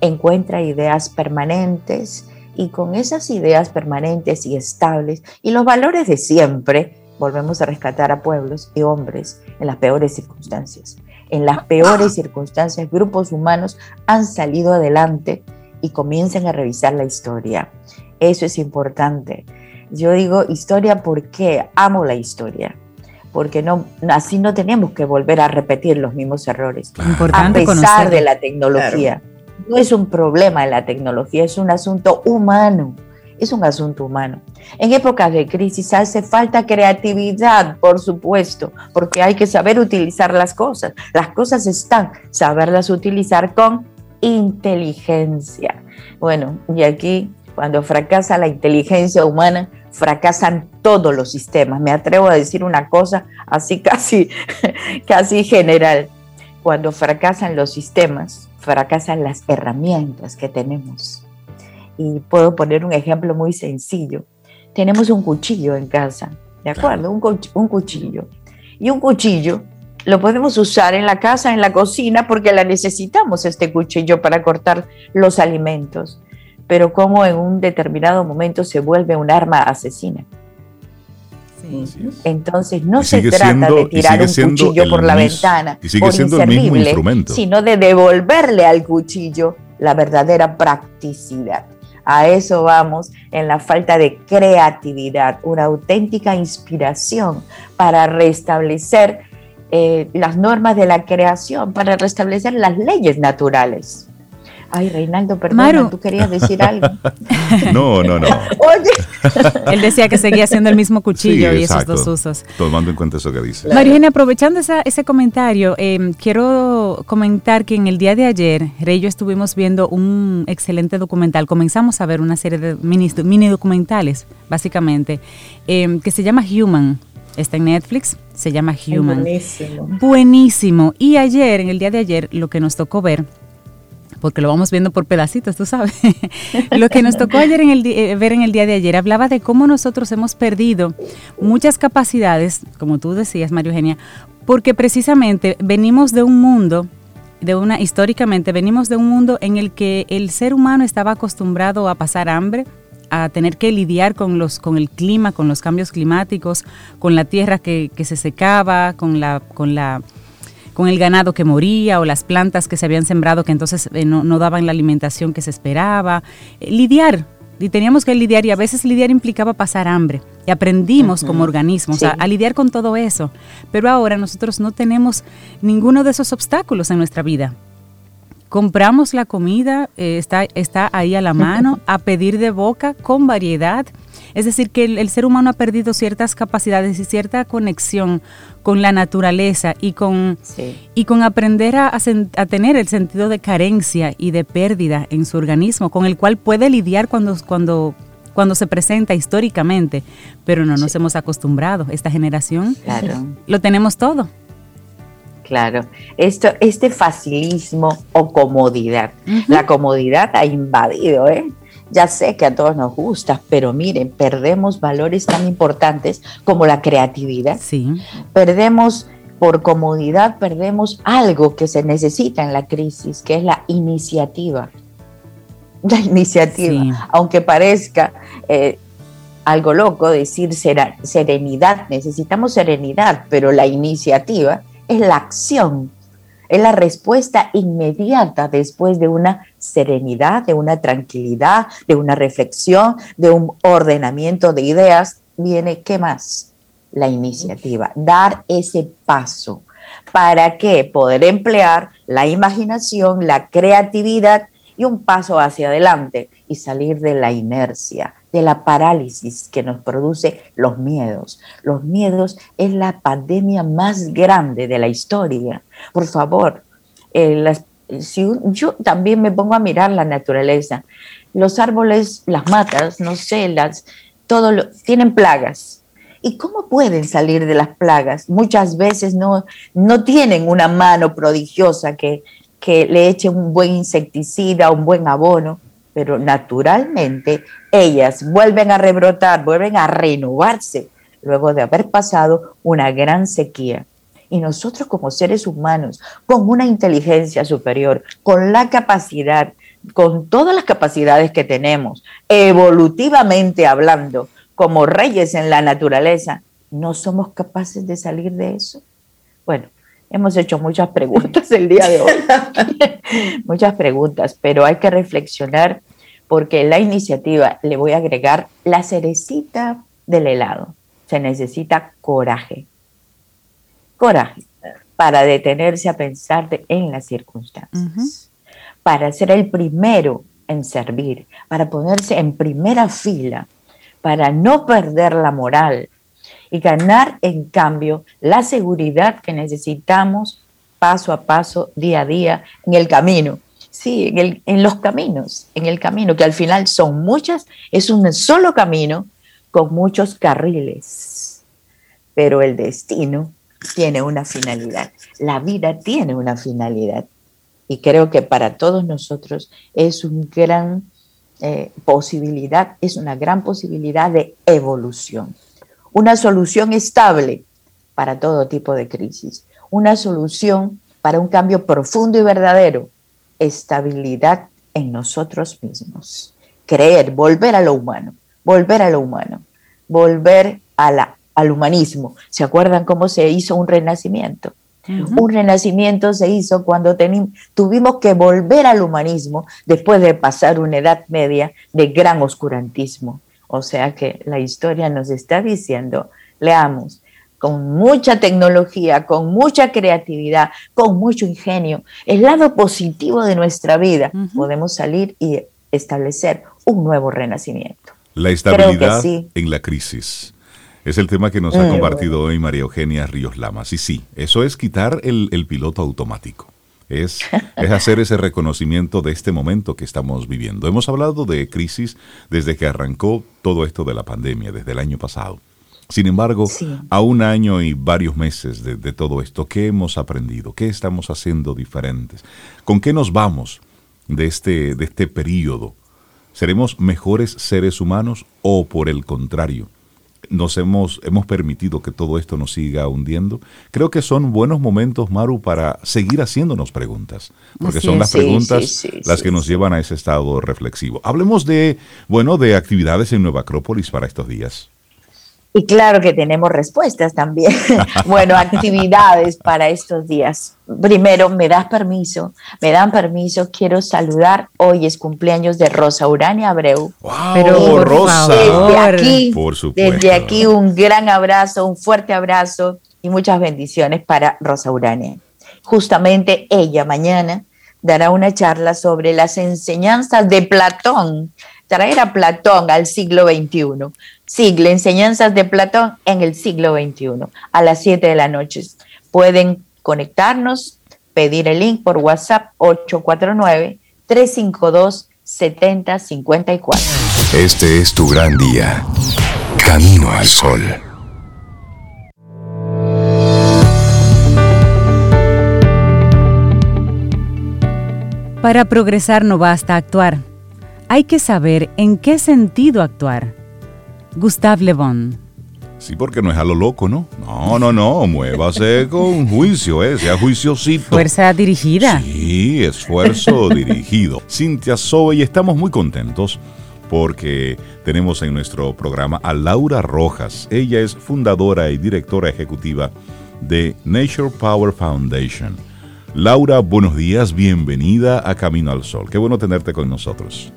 Encuentra ideas permanentes y con esas ideas permanentes y estables y los valores de siempre, volvemos a rescatar a pueblos y hombres en las peores circunstancias en las peores circunstancias, grupos humanos han salido adelante y comiencen a revisar la historia. Eso es importante. Yo digo historia porque amo la historia, porque no, así no tenemos que volver a repetir los mismos errores. Importante a pesar de la tecnología. No es un problema de la tecnología, es un asunto humano es un asunto humano. En épocas de crisis hace falta creatividad, por supuesto, porque hay que saber utilizar las cosas. Las cosas están, saberlas utilizar con inteligencia. Bueno, y aquí cuando fracasa la inteligencia humana, fracasan todos los sistemas. Me atrevo a decir una cosa así casi, [laughs] casi general. Cuando fracasan los sistemas, fracasan las herramientas que tenemos y puedo poner un ejemplo muy sencillo. Tenemos un cuchillo en casa, ¿de acuerdo? Un, un cuchillo. Y un cuchillo lo podemos usar en la casa, en la cocina, porque la necesitamos este cuchillo para cortar los alimentos. Pero como en un determinado momento se vuelve un arma asesina. Entonces no se trata de tirar un cuchillo por la ventana y sigue siendo el mismo instrumento. sino de devolverle al cuchillo la verdadera practicidad. A eso vamos en la falta de creatividad, una auténtica inspiración para restablecer eh, las normas de la creación, para restablecer las leyes naturales. Ay, Reinaldo, perdón, tú querías decir algo. [laughs] no, no, no. Oye. [laughs] Él decía que seguía siendo el mismo cuchillo y esos dos usos. Tomando en cuenta eso que dice. María aprovechando ese comentario, em, quiero comentar que en el día de ayer, Rey y yo estuvimos viendo un excelente documental. Comenzamos a ver una serie de mini, mini documentales, básicamente, em, que se llama Human. Está en Netflix, se llama Human. buenísimo. Buenísimo. Y ayer, en el día de ayer, lo que nos tocó ver porque lo vamos viendo por pedacitos, tú sabes. [laughs] lo que nos tocó ayer en el, eh, ver en el día de ayer hablaba de cómo nosotros hemos perdido muchas capacidades, como tú decías, María Eugenia, porque precisamente venimos de un mundo de una históricamente venimos de un mundo en el que el ser humano estaba acostumbrado a pasar hambre, a tener que lidiar con los con el clima, con los cambios climáticos, con la tierra que, que se secaba, con la con la con el ganado que moría o las plantas que se habían sembrado que entonces eh, no, daban la alimentación que se esperaba. Eh, lidiar, y teníamos que lidiar y a veces lidiar implicaba pasar hambre. Y aprendimos como organismos a, lidiar con todo eso. Pero ahora nosotros no tenemos ninguno de esos obstáculos en nuestra vida. Compramos la comida, eh, está, está ahí a la [laughs] mano, a pedir de boca, con variedad. Es decir, que el, ser humano ha perdido ciertas capacidades y cierta conexión con la naturaleza y con, y con aprender a, a, tener el sentido de carencia y de pérdida en su organismo, con el cual puede lidiar cuando, cuando, cuando se presenta históricamente, pero no nos hemos acostumbrado. Esta generación lo tenemos todo. Claro, esto, este facilismo o comodidad. La comodidad ha invadido, ¿eh? Ya sé que a todos nos gusta, pero miren, perdemos valores tan importantes como la creatividad. Sí. Perdemos por comodidad, perdemos algo que se necesita en la crisis, que es la iniciativa. [laughs] La iniciativa, aunque parezca eh, algo loco decir serenidad, necesitamos serenidad, pero la iniciativa es la acción es la respuesta inmediata después de una serenidad, de una tranquilidad, de una reflexión, de un ordenamiento de ideas. Viene, ¿qué más? La iniciativa, dar ese paso. ¿Para qué? Poder emplear la imaginación, la creatividad y un paso hacia adelante y salir de la inercia, de la parálisis que nos produce los miedos. Los miedos es la pandemia más grande de la historia. Por favor, eh, si yo también me pongo a mirar la naturaleza, los árboles, las matas, no sé, las, todo lo, tienen plagas. ¿Y cómo pueden salir de las plagas? Muchas veces no, no tienen una mano prodigiosa que, que le eche un buen insecticida, un buen abono pero naturalmente ellas vuelven a rebrotar, vuelven a renovarse luego de haber pasado una gran sequía. Y nosotros como seres humanos, con una inteligencia superior, con la capacidad, con todas las capacidades que tenemos, evolutivamente hablando, como reyes en la naturaleza, ¿no somos capaces de salir de eso? Bueno, hemos hecho muchas preguntas el día de hoy, [laughs] muchas preguntas, pero hay que reflexionar porque la iniciativa le voy a agregar la cerecita del helado. Se necesita coraje. Coraje para detenerse a pensar en las circunstancias, para ser el primero en servir, para ponerse en primera fila, para no perder la moral y ganar en cambio la seguridad que necesitamos paso a paso, día a día, en el camino. Sí, en, el, en los caminos, en el camino, que al final son muchas, es un solo camino con muchos carriles, pero el destino tiene una finalidad, la vida tiene una finalidad. Y creo que para todos nosotros es un gran eh, posibilidad, es una gran posibilidad de evolución, una solución estable para todo tipo de crisis, una solución para un cambio profundo y verdadero, estabilidad en nosotros mismos, creer, volver a lo humano, volver a lo humano, volver a la, al humanismo. ¿Se acuerdan cómo se hizo un renacimiento? Un renacimiento se hizo cuando tuvimos que volver al humanismo después de pasar una edad media de gran oscurantismo. O sea que la historia nos está diciendo, leamos, con mucha tecnología, con mucha creatividad, con mucho ingenio, el lado positivo de nuestra vida, podemos salir y establecer un nuevo renacimiento. La estabilidad en la crisis. Es el tema que nos ha compartido hoy María Eugenia Ríos Lamas. Y sí, eso es quitar el, piloto automático. Es, es, hacer ese reconocimiento de este momento que estamos viviendo. Hemos hablado de crisis desde que arrancó todo esto de la pandemia, desde el año pasado. Sin embargo, a un año y varios meses de, de, todo esto, ¿qué hemos aprendido? ¿Qué estamos haciendo diferentes? ¿Con qué nos vamos de este, de este periodo? ¿Seremos mejores seres humanos o por el contrario? Nos hemos, hemos permitido que todo esto nos siga hundiendo. Creo que son buenos momentos, Maru, para seguir haciéndonos preguntas, porque son las preguntas las que nos llevan a ese estado reflexivo. Hablemos de, bueno, de actividades en Nueva Acrópolis para estos días. Y claro que tenemos respuestas también. [laughs] bueno, actividades para estos días. Primero, me das permiso, me dan permiso, quiero saludar. Hoy es cumpleaños de Rosa Urania Abreu. Wow, Pero Rosa, desde aquí, desde aquí un gran abrazo, un fuerte abrazo y muchas bendiciones para Rosa Urania. Justamente ella mañana dará una charla sobre las enseñanzas de Platón traer a Platón al siglo XXI. Siglo, enseñanzas de Platón en el siglo XXI, a las 7 de la noche. Pueden conectarnos, pedir el link por WhatsApp 849-352-7054. Este es tu gran día. Camino al sol. Para progresar no basta actuar hay que saber en qué sentido actuar. Gustave Le Bon. Sí, porque no es a lo loco, ¿no? No, no, no, muévase con juicio, ¿eh? sea juiciosito. Fuerza dirigida. Sí, esfuerzo [laughs] dirigido. Cintia Sobe y estamos muy contentos porque tenemos en nuestro programa a Laura Rojas. Ella es fundadora y directora ejecutiva de Nature Power Foundation. Laura, buenos días, bienvenida a Camino al Sol. Qué bueno tenerte con nosotros.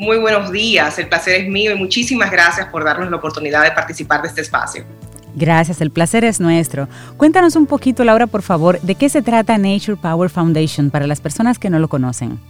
Muy buenos días, el placer es mío y muchísimas gracias por darnos la oportunidad de participar de este espacio. Gracias, el placer es nuestro. Cuéntanos un poquito, Laura, por favor, de qué se trata Nature Power Foundation para las personas que no lo conocen.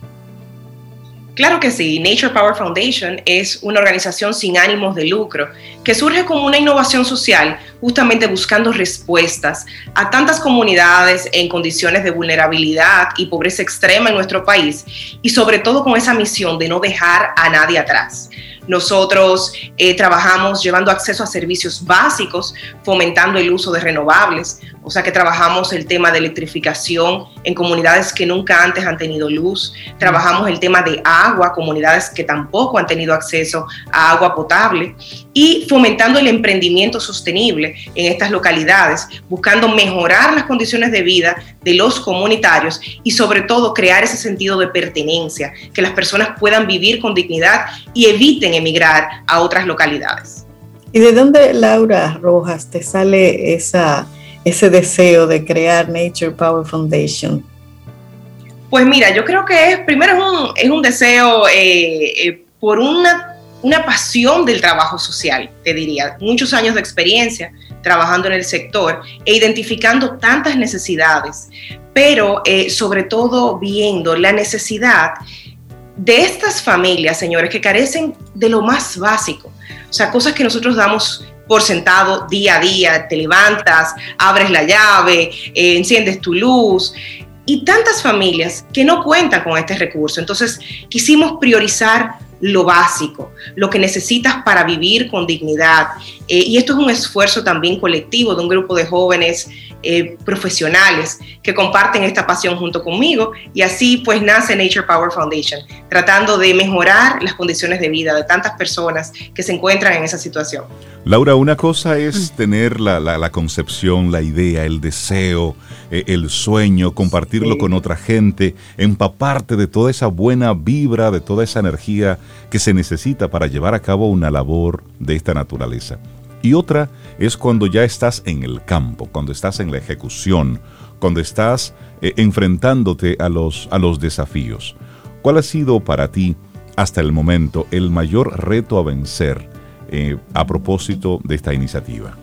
Claro que sí, Nature Power Foundation es una organización sin ánimos de lucro que surge como una innovación social justamente buscando respuestas a tantas comunidades en condiciones de vulnerabilidad y pobreza extrema en nuestro país y sobre todo con esa misión de no dejar a nadie atrás. Nosotros eh, trabajamos llevando acceso a servicios básicos, fomentando el uso de renovables, o sea que trabajamos el tema de electrificación en comunidades que nunca antes han tenido luz, trabajamos el tema de agua, comunidades que tampoco han tenido acceso a agua potable y fomentando el emprendimiento sostenible en estas localidades, buscando mejorar las condiciones de vida de los comunitarios y sobre todo crear ese sentido de pertenencia, que las personas puedan vivir con dignidad y eviten emigrar a otras localidades. ¿Y de dónde, Laura Rojas, te sale esa ese deseo de crear Nature Power Foundation? Pues mira, yo creo que es, primero es un, es un deseo eh, eh, por una, una pasión del trabajo social, te diría, muchos años de experiencia trabajando en el sector e identificando tantas necesidades, pero eh, sobre todo viendo la necesidad de estas familias, señores, que carecen de lo más básico, o sea, cosas que nosotros damos por sentado día a día, te levantas, abres la llave, eh, enciendes tu luz y tantas familias que no cuentan con este recurso. Entonces quisimos priorizar lo básico, lo que necesitas para vivir con dignidad. Eh, y esto es un esfuerzo también colectivo de un grupo de jóvenes eh, profesionales que comparten esta pasión junto conmigo y así pues nace Nature Power Foundation, tratando de mejorar las condiciones de vida de tantas personas que se encuentran en esa situación. Laura, una cosa es tener la, concepción, la idea, el deseo, eh, el sueño, compartirlo con otra gente, empaparte de toda esa buena vibra, de toda esa energía que se necesita para llevar a cabo una labor de esta naturaleza. Y otra es cuando ya estás en el campo, cuando estás en la ejecución, cuando estás eh, enfrentándote a los, a los desafíos. ¿Cuál ha sido para ti hasta el momento el mayor reto a vencer eh, a propósito de esta iniciativa?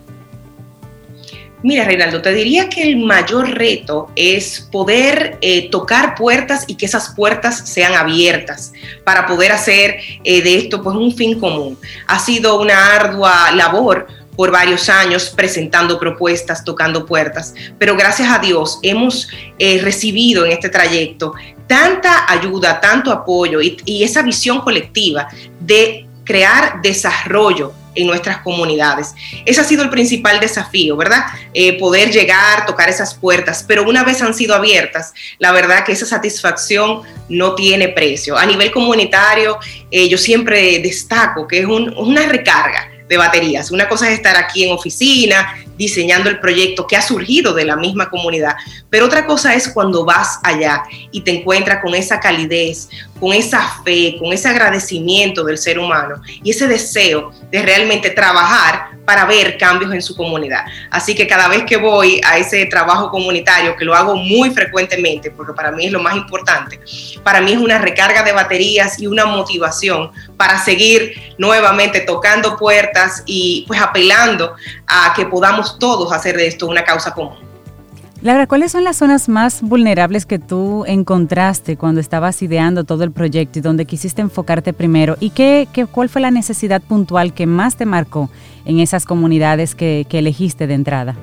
Mira, Reinaldo, te diría que el mayor reto es poder eh, tocar puertas y que esas puertas sean abiertas para poder hacer eh, de esto pues un fin común. Ha sido una ardua labor por varios años presentando propuestas, tocando puertas, pero gracias a Dios hemos eh, recibido en este trayecto tanta ayuda, tanto apoyo y esa visión colectiva de crear desarrollo en nuestras comunidades. Ese ha sido el principal desafío, ¿verdad? Eh, poder llegar, tocar esas puertas, pero una vez han sido abiertas, la verdad que esa satisfacción no tiene precio. A nivel comunitario, eh, yo siempre destaco que es una recarga de baterías. Una cosa es estar aquí en oficina, diseñando el proyecto que ha surgido de la misma comunidad, pero otra cosa es cuando vas allá y te encuentras con esa calidez, con esa fe, con ese agradecimiento del ser humano y ese deseo de realmente trabajar para ver cambios en su comunidad. Así que cada vez que voy a ese trabajo comunitario, que lo hago muy frecuentemente, porque para mí es lo más importante, para mí es una recarga de baterías y una motivación para seguir nuevamente tocando puertas y pues apelando a que podamos todos hacer de esto una causa común. Laura, ¿cuáles son las zonas más vulnerables que tú encontraste cuando estabas ideando todo el proyecto y donde quisiste enfocarte primero? ¿Y qué, qué cuál fue la necesidad puntual que más te marcó en esas comunidades que, elegiste de entrada?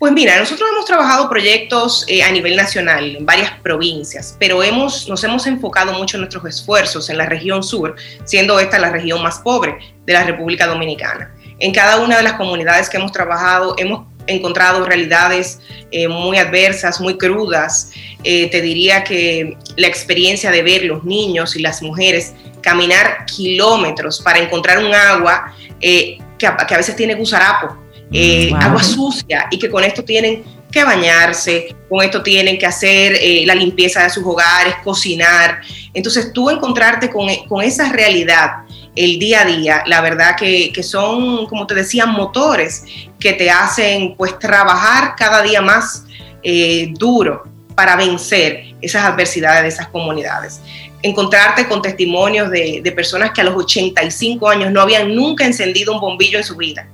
Pues mira, nosotros hemos trabajado proyectos eh, a nivel nacional en varias provincias, pero hemos, nos hemos enfocado mucho en nuestros esfuerzos en la región sur, siendo esta la región más pobre de la República Dominicana. En cada una de las comunidades que hemos trabajado hemos encontrado realidades eh, muy adversas, muy crudas. Eh, te diría que la experiencia de ver los niños y las mujeres caminar kilómetros para encontrar un agua eh, que, a, veces tiene gusarapo, mm, agua sucia, y que con esto tienen que bañarse, con esto tienen que hacer la limpieza de sus hogares, cocinar. Entonces tú encontrarte con, con esa realidad el día a día, la verdad que, son, como te decía, motores que te hacen pues trabajar cada día más eh, duro para vencer esas adversidades de esas comunidades. Encontrarte con testimonios de, personas que a los 85 años no habían nunca encendido un bombillo en su vida.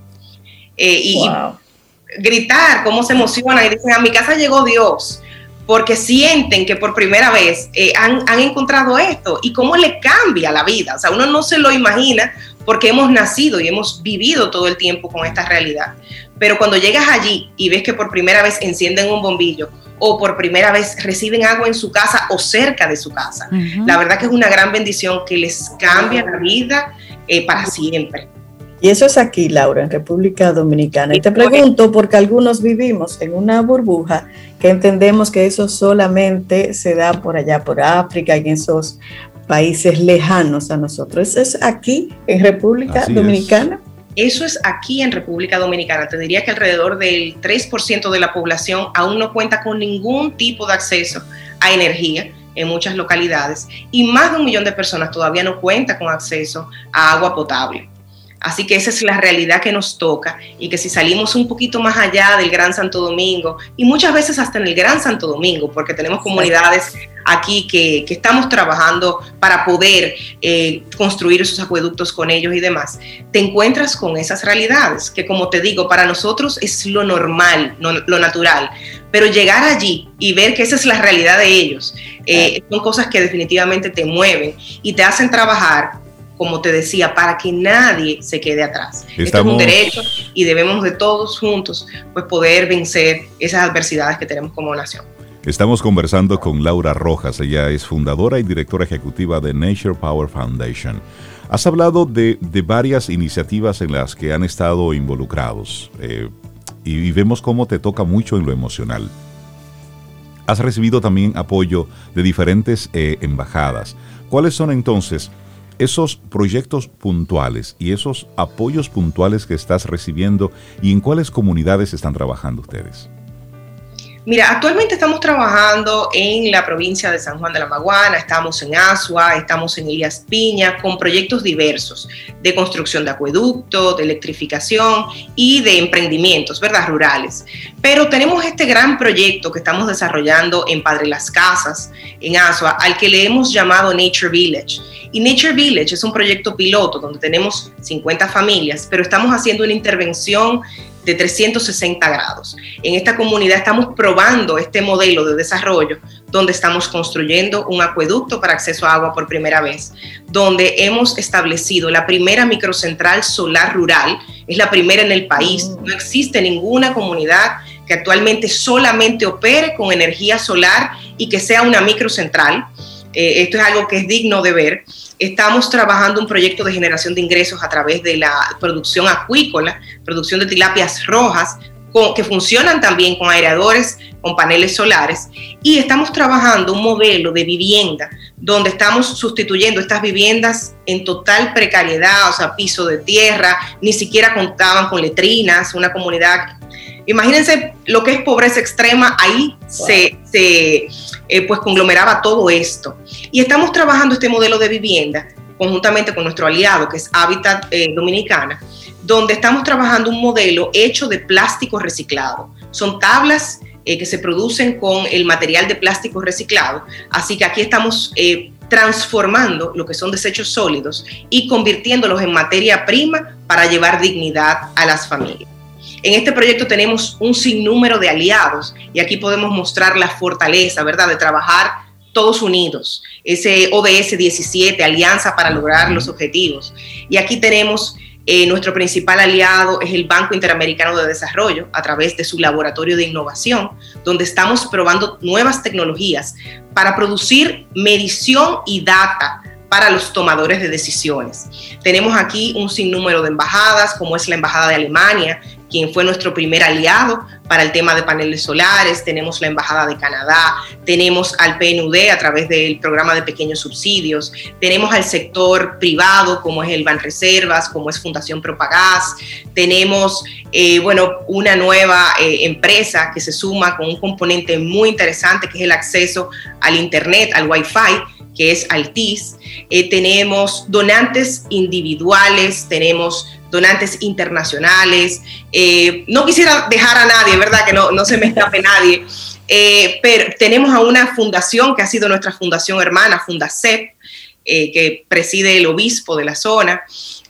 Eh, y, gritar cómo se emocionan y dicen, a mi casa llegó Dios, porque sienten que por primera vez eh, han, encontrado esto y cómo le cambia la vida. O sea, uno no se lo imagina porque hemos nacido y hemos vivido todo el tiempo con esta realidad. Pero cuando llegas allí y ves que por primera vez encienden un bombillo o por primera vez reciben agua en su casa o cerca de su casa, la verdad que es una gran bendición que les cambia la vida eh, para siempre. Y eso es aquí, Laura, en República Dominicana. Y te pregunto, porque algunos vivimos en una burbuja que entendemos que eso solamente se da por allá, por África y en esos países lejanos a nosotros. ¿Eso es aquí, en República Dominicana? Eso es aquí en República Dominicana. Te diría que alrededor del 3% de la población aún no cuenta con ningún tipo de acceso a energía en muchas localidades y más de un millón de personas todavía no cuenta con acceso a agua potable. Así que esa es la realidad que nos toca y que si salimos un poquito más allá del Gran Santo Domingo y muchas veces hasta en el Gran Santo Domingo, porque tenemos comunidades aquí que, estamos trabajando para poder eh, construir esos acueductos con ellos y demás, te encuentras con esas realidades que como te digo, para nosotros es lo normal, lo natural, pero llegar allí y ver que esa es la realidad de ellos, eh, son cosas que definitivamente te mueven y te hacen trabajar como te decía, para que nadie se quede atrás. Esto es un derecho y debemos de todos juntos pues, poder vencer esas adversidades que tenemos como nación. Estamos conversando con Laura Rojas, ella es fundadora y directora ejecutiva de Nature Power Foundation. Has hablado de, varias iniciativas en las que han estado involucrados eh, y, vemos cómo te toca mucho en lo emocional. Has recibido también apoyo de diferentes eh, embajadas. ¿Cuáles son entonces esos proyectos puntuales y esos apoyos puntuales que estás recibiendo y en cuáles comunidades están trabajando ustedes? Mira, actualmente estamos trabajando en la provincia de San Juan de la Maguana, estamos en Asua, estamos en Elías Piña, con proyectos diversos de construcción de acueducto, de electrificación y de emprendimientos, ¿verdad? Rurales. Pero tenemos este gran proyecto que estamos desarrollando en Padre Las Casas, en Asua, al que le hemos llamado Nature Village. Y Nature Village es un proyecto piloto donde tenemos 50 familias, pero estamos haciendo una intervención de 360 grados. En esta comunidad estamos probando este modelo de desarrollo donde estamos construyendo un acueducto para acceso a agua por primera vez, donde hemos establecido la primera microcentral solar rural, es la primera en el país. Mm. No existe ninguna comunidad que actualmente solamente opere con energía solar y que sea una microcentral. Eh, esto es algo que es digno de ver. Estamos trabajando un proyecto de generación de ingresos a través de la producción acuícola, producción de tilapias rojas, que funcionan también con aeradores, con paneles solares. Y estamos trabajando un modelo de vivienda donde estamos sustituyendo estas viviendas en total precariedad, o sea, piso de tierra, ni siquiera contaban con letrinas, una comunidad Imagínense lo que es pobreza extrema, ahí se, eh, pues conglomeraba todo esto. Y estamos trabajando este modelo de vivienda conjuntamente con nuestro aliado, que es Habitat eh, Dominicana, donde estamos trabajando un modelo hecho de plástico reciclado. Son tablas eh, que se producen con el material de plástico reciclado, así que aquí estamos transformando lo que son desechos sólidos y convirtiéndolos en materia prima para llevar dignidad a las familias. En este proyecto tenemos un sinnúmero de aliados y aquí podemos mostrar la fortaleza, ¿verdad?, de trabajar todos unidos, ese ODS 17, Alianza para lograr los objetivos. Y aquí tenemos eh, nuestro principal aliado es el Banco Interamericano de Desarrollo a través de su laboratorio de innovación, donde estamos probando nuevas tecnologías para producir medición y data para los tomadores de decisiones. Tenemos aquí un sinnúmero de embajadas, como es la Embajada de Alemania, quien fue nuestro primer aliado para el tema de paneles solares, tenemos la Embajada de Canadá, tenemos al PNUD a través del programa de pequeños subsidios, tenemos al sector privado como es el Banreservas, como es Fundación Propagás, tenemos, eh, bueno, una nueva eh, empresa que se suma con un componente muy interesante que es el acceso al Internet, al Wi-Fi, que es Altis. Eh, tenemos donantes individuales, tenemos donantes internacionales. Eh, no quisiera dejar a nadie, ¿verdad? Que no, no se me escape [laughs] nadie. Eh, pero tenemos a una fundación que ha sido nuestra fundación hermana, Fundacep, eh, que preside el obispo de la zona.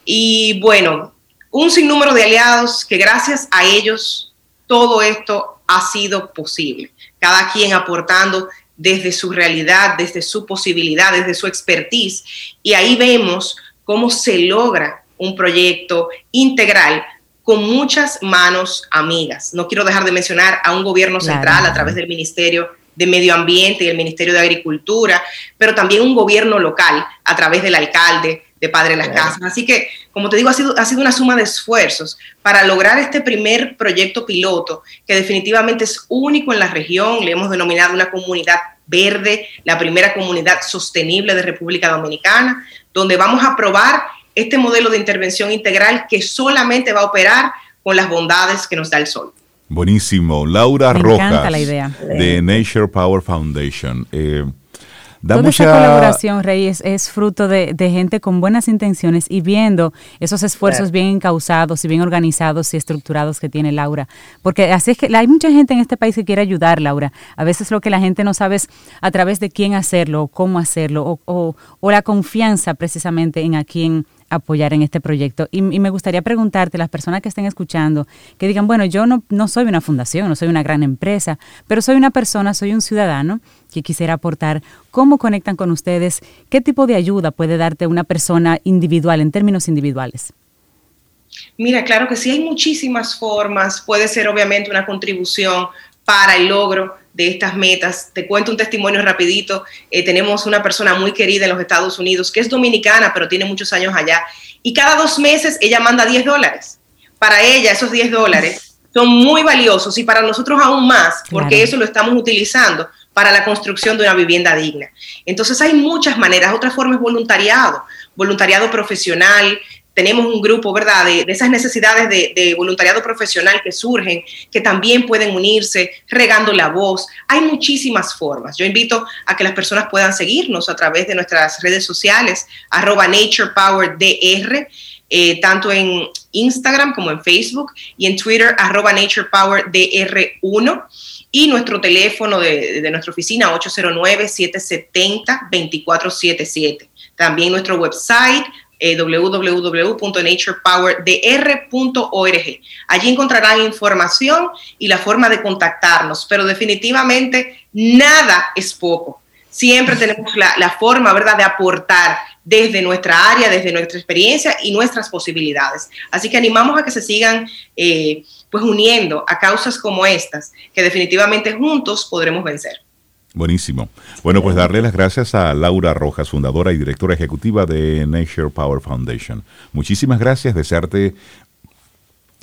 Y bueno, un sinnúmero de aliados que gracias a ellos todo esto ha sido posible. Cada quien aportando desde su realidad, desde su posibilidad, desde su expertise. Y ahí vemos cómo se logra un proyecto integral con muchas manos amigas. No quiero dejar de mencionar a un gobierno central a través del Ministerio de Medio Ambiente y el Ministerio de Agricultura, pero también un gobierno local a través del alcalde de Padre Las Casas. Así que, como te digo, ha sido, ha sido una suma de esfuerzos para lograr este primer proyecto piloto, que definitivamente es único en la región. Le hemos denominado una comunidad verde, la primera comunidad sostenible de República Dominicana, donde vamos a probar este modelo de intervención integral que solamente va a operar con las bondades que nos da el sol. Buenísimo. Laura Rojas de Nature Power Foundation. Eh, Toda mucha... esa colaboración, Rey, es, fruto de, gente con buenas intenciones y viendo esos esfuerzos bien encausados y bien organizados y estructurados que tiene Laura. Porque así es que hay mucha gente en este país que quiere ayudar, Laura. A veces lo que la gente no sabe es a través de quién hacerlo o cómo hacerlo o, o la confianza precisamente en a quién apoyar en este proyecto. Y, me gustaría preguntarte, las personas que estén escuchando, que digan, bueno, yo no, no soy una fundación, no soy una gran empresa, pero soy una persona, soy un ciudadano que quisiera aportar, ¿cómo conectan con ustedes? ¿Qué tipo de ayuda puede darte una persona individual en términos individuales? Mira, claro que sí, hay muchísimas formas. Puede ser obviamente una contribución para el logro de estas metas. Te cuento un testimonio rapidito. Eh, tenemos una persona muy querida en los Estados Unidos que es dominicana, pero tiene muchos años allá. Y cada dos meses ella manda 10 dólares. Para ella esos 10 dólares son muy valiosos y para nosotros aún más, porque eso lo estamos utilizando para la construcción de una vivienda digna. Entonces hay muchas maneras. Otra forma es voluntariado, voluntariado profesional, tenemos un grupo, ¿verdad?, de, esas necesidades de, voluntariado profesional que surgen, que también pueden unirse, regando la voz. Hay muchísimas formas. Yo invito a que las personas puedan seguirnos a través de nuestras redes sociales, arroba NaturePowerDR, eh, tanto en Instagram como en Facebook, y en Twitter, arroba NaturePowerDR1 y nuestro teléfono de, de, nuestra oficina 809-770-2477. También nuestro website eh, www.naturepowerdr.org. Allí encontrarán información y la forma de contactarnos, pero definitivamente nada es poco. Siempre tenemos la, forma, ¿verdad?, de aportar desde nuestra área, desde nuestra experiencia y nuestras posibilidades. Así que animamos a que se sigan eh, pues uniendo a causas como estas, que definitivamente juntos podremos vencer. Buenísimo. Bueno, pues darle las gracias a Laura Rojas, fundadora y directora ejecutiva de Nature Power Foundation. Muchísimas gracias, desearte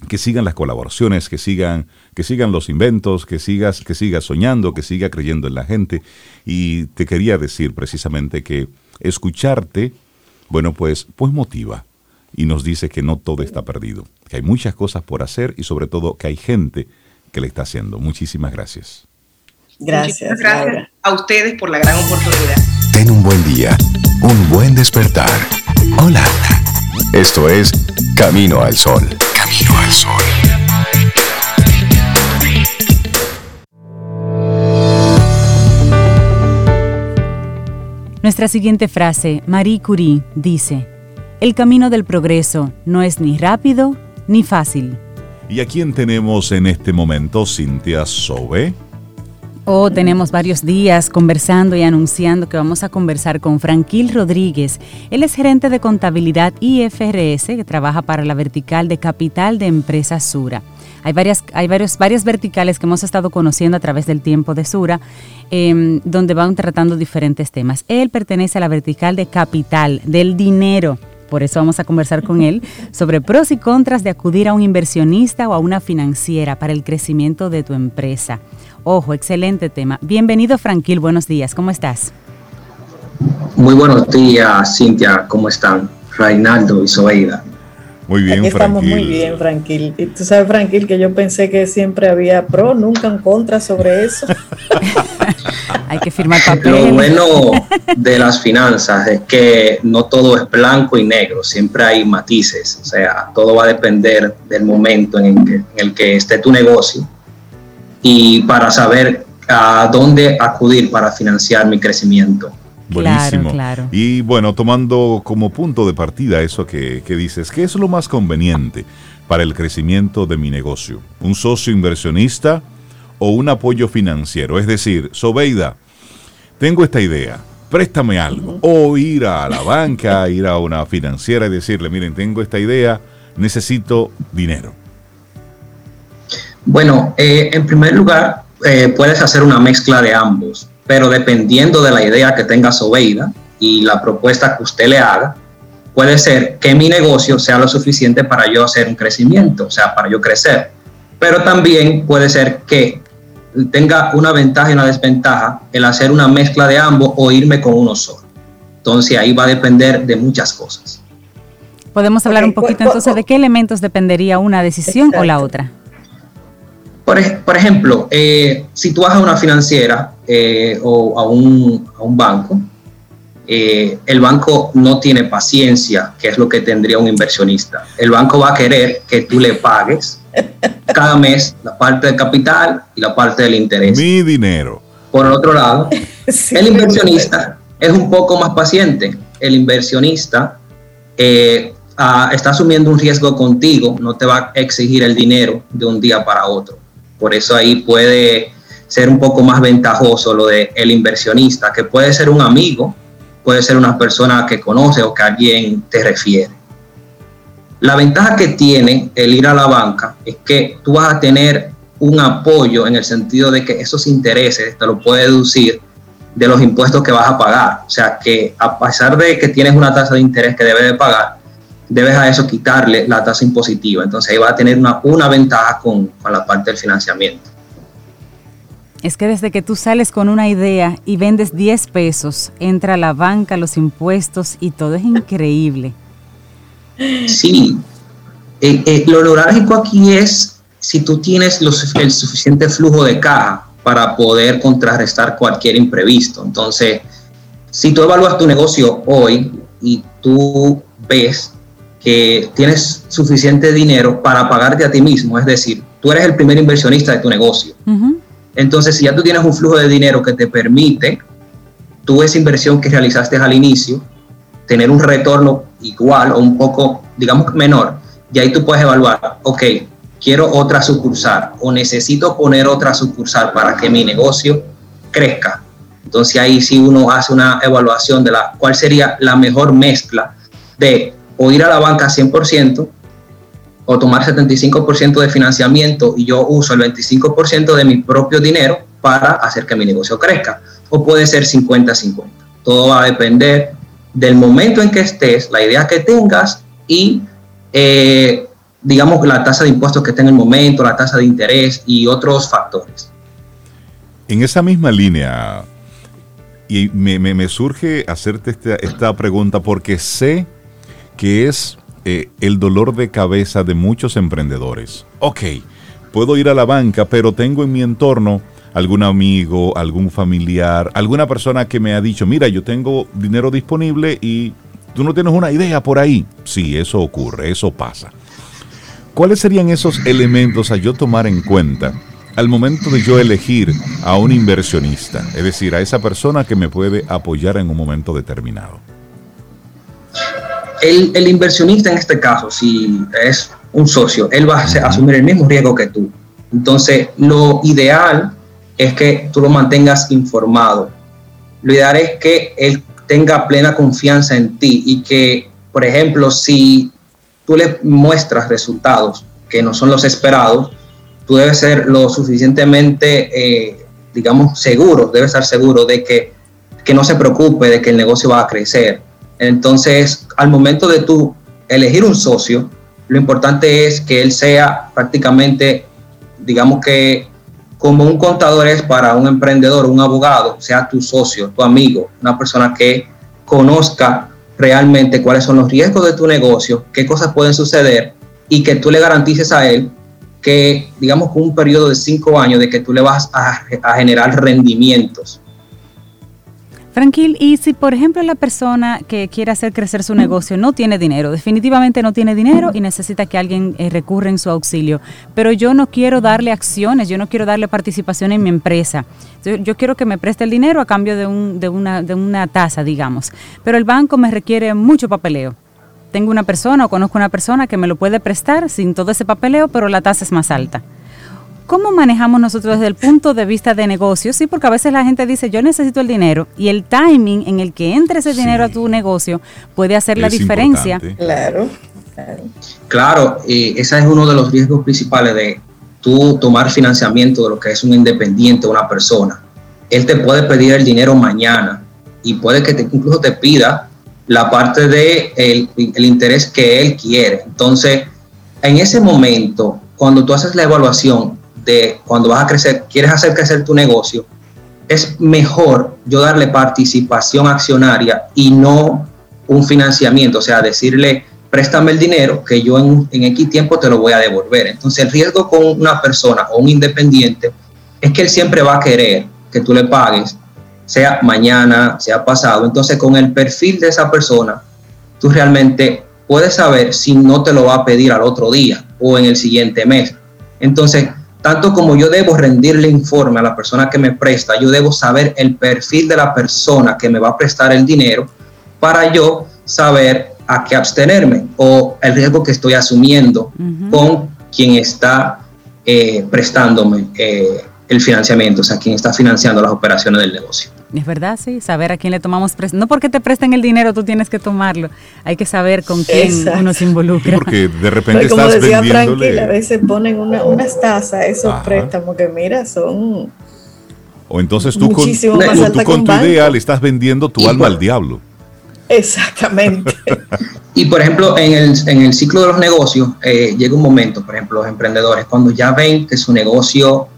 que sigan las colaboraciones, que sigan, que sigan los inventos, que sigas, que sigas soñando, que siga creyendo en la gente. Y te quería decir precisamente que escucharte, bueno, pues, pues motiva y nos dice que no todo está perdido, que hay muchas cosas por hacer y sobre todo que hay gente que le está haciendo. Muchísimas gracias. Gracias. gracias a ustedes por la gran oportunidad. Ten un buen día, un buen despertar. Hola. Esto es Camino al Sol. Camino al Sol. Nuestra siguiente frase, Marie Curie, dice, El camino del progreso no es ni rápido ni fácil. ¿Y a quién tenemos en este momento, Cintia Sobe? Oh, tenemos varios días conversando y anunciando que vamos a conversar con Franquil Rodríguez. Él es gerente de contabilidad IFRS que trabaja para la vertical de capital de empresa Sura. Hay varias, hay varios, varias verticales que hemos estado conociendo a través del tiempo de Sura, em, donde van tratando diferentes temas. Él pertenece a la vertical de capital, del dinero. Por eso vamos a conversar con él [laughs] sobre pros y contras de acudir a un inversionista o a una financiera para el crecimiento de tu empresa. Ojo, excelente tema. Bienvenido, Franquil. Buenos días. ¿Cómo estás? Muy buenos días, Cintia. ¿Cómo están? Reinaldo y Zoeida. Muy bien, Aquí estamos muy bien, Franquil. Y tú sabes, Franquil, que yo pensé que siempre había pro, nunca en contra sobre eso. [laughs] [laughs] Hay que firmar papel. Lo bueno de las finanzas es que no todo es blanco y negro, siempre hay matices. O sea, todo va a depender del momento en el que, en el que esté tu negocio y para saber a dónde acudir para financiar mi crecimiento. Buenísimo. Claro, Y bueno, tomando como punto de partida eso que, que dices, ¿qué es lo más conveniente para el crecimiento de mi negocio? ¿Un socio inversionista o un apoyo financiero? Es decir, Sobeida, tengo esta idea, préstame algo. O ir a la banca, [laughs] ir a una financiera y decirle, miren, tengo esta idea, necesito dinero. Bueno, eh, en primer lugar, eh, puedes hacer una mezcla de ambos, pero dependiendo de la idea que tenga Sobeida y la propuesta que usted le haga, puede ser que mi negocio sea lo suficiente para yo hacer un crecimiento, o sea, para yo crecer. Pero también puede ser que tenga una ventaja y una desventaja el hacer una mezcla de ambos o irme con uno solo. Entonces ahí va a depender de muchas cosas. Podemos hablar un poquito entonces de qué elementos dependería una decisión o la otra. Por, ejemplo, eh, si tú vas a una financiera eh, o a un, banco, eh, el banco no tiene paciencia, que es lo que tendría un inversionista. El banco va a querer que tú le pagues cada mes la parte del capital y la parte del interés. Mi dinero. Por otro lado, [laughs] el inversionista es un poco más paciente. El inversionista ah, está asumiendo un riesgo contigo, no te va a exigir el dinero de un día para otro. Por eso ahí puede ser un poco más ventajoso lo de el inversionista, que puede ser un amigo, puede ser una persona que conoce o que alguien te refiere. La ventaja que tiene el ir a la banca es que tú vas a tener un apoyo en el sentido de que esos intereses te lo puede deducir de los impuestos que vas a pagar. O sea que a pesar de que tienes una tasa de interés que debes de pagar, debes a eso quitarle la tasa impositiva. Entonces ahí va a tener una, una ventaja con, con la parte del financiamiento. Es que desde que tú sales con una idea y vendes 10 pesos, entra la banca, los impuestos y todo es increíble. Sí, eh, eh, lo neurálgico aquí es si tú tienes los, el suficiente flujo de caja para poder contrarrestar cualquier imprevisto. Entonces, si tú evalúas tu negocio hoy y tú ves que tienes suficiente dinero para pagarte a ti mismo, es decir, tú eres el primer inversionista de tu negocio. Entonces, si ya tú tienes un flujo de dinero que te permite, tú esa inversión que realizaste al inicio, tener un retorno igual o un poco, digamos, menor, y ahí tú puedes evaluar, ok, quiero otra sucursal o necesito poner otra sucursal para que mi negocio crezca. Entonces ahí sí uno hace una evaluación de la cuál sería la mejor mezcla de o ir a la banca 100% o tomar 75% de financiamiento y yo uso el 25% de mi propio dinero para hacer que mi negocio crezca. O puede ser 50-50. Todo va a depender del momento en que estés, la idea que tengas y eh, digamos, la tasa de impuestos que está en el momento, la tasa de interés y otros factores. En esa misma línea, y me, surge hacerte esta, pregunta porque sé que es eh, el dolor de cabeza de muchos emprendedores. Ok, puedo ir a la banca, pero tengo en mi entorno algún amigo, algún familiar, alguna persona que me ha dicho, mira, yo tengo dinero disponible y tú no tienes una idea por ahí. Sí, eso ocurre, eso pasa. ¿Cuáles serían esos elementos a yo tomar en cuenta al momento de yo elegir a un inversionista? Es decir, a esa persona que me puede apoyar en un momento determinado. El, inversionista en este caso, si es un socio, él va a asumir el mismo riesgo que tú. Entonces, lo ideal es que tú lo mantengas informado. Lo ideal es que él tenga plena confianza en ti y que, por ejemplo, si tú le muestras resultados que no son los esperados, tú debes ser lo suficientemente, eh, digamos, seguro, debes estar seguro de que, que no se preocupe de que el negocio va a crecer. Entonces, al momento de tú elegir un socio, lo importante es que él sea prácticamente, digamos que como un contador es para un emprendedor, un abogado, sea tu socio, tu amigo, una persona que conozca realmente cuáles son los riesgos de tu negocio, qué cosas pueden suceder y que tú le garantices a él que, digamos, con un periodo de cinco años de que tú le vas a, a generar rendimientos. Tranquil, y si por ejemplo la persona que quiere hacer crecer su negocio no tiene dinero, definitivamente no tiene dinero y necesita que alguien eh, recurra en su auxilio, pero yo no quiero darle acciones, yo no quiero darle participación en mi empresa, yo, quiero que me preste el dinero a cambio de, un, de, una, de una tasa, digamos, pero el banco me requiere mucho papeleo. Tengo una persona o conozco una persona que me lo puede prestar sin todo ese papeleo, pero la tasa es más alta. ¿Cómo manejamos nosotros desde el punto de vista de negocios? Sí, porque a veces la gente dice, yo necesito el dinero y el timing en el que entre ese dinero a tu negocio puede hacer la diferencia. Claro, claro. Claro, ese es uno de los riesgos principales de tú tomar financiamiento de lo que es un independiente, una persona. Él te puede pedir el dinero mañana y puede que te, incluso te pida la parte de el, el interés que él quiere. Entonces, en ese momento, cuando tú haces la evaluación, de cuando vas a crecer, quieres hacer crecer tu negocio, es mejor yo darle participación accionaria y no un financiamiento, o sea, decirle, préstame el dinero que yo en, en X tiempo te lo voy a devolver. Entonces el riesgo con una persona o un independiente es que él siempre va a querer que tú le pagues, sea mañana, sea pasado. Entonces con el perfil de esa persona, tú realmente puedes saber si no te lo va a pedir al otro día o en el siguiente mes. Entonces, tanto como yo debo rendirle informe a la persona que me presta, yo debo saber el perfil de la persona que me va a prestar el dinero para yo saber a qué abstenerme o el riesgo que estoy asumiendo con quien está eh, prestándome eh, el financiamiento, o sea, quién está financiando las operaciones del negocio. Es verdad, sí, saber a quién le tomamos préstamo. No porque te presten el dinero tú tienes que tomarlo, hay que saber con quién uno se involucra. porque de repente como decía Frankie, a veces ponen unas tasas, esos préstamos que mira, son... O entonces tú con, tú con tu idea le estás vendiendo tu alma al diablo. Exactamente. [laughs] [laughs] y por ejemplo, en el, en el, ciclo de los negocios, eh, llega un momento, por ejemplo, los emprendedores, cuando ya ven que su negocio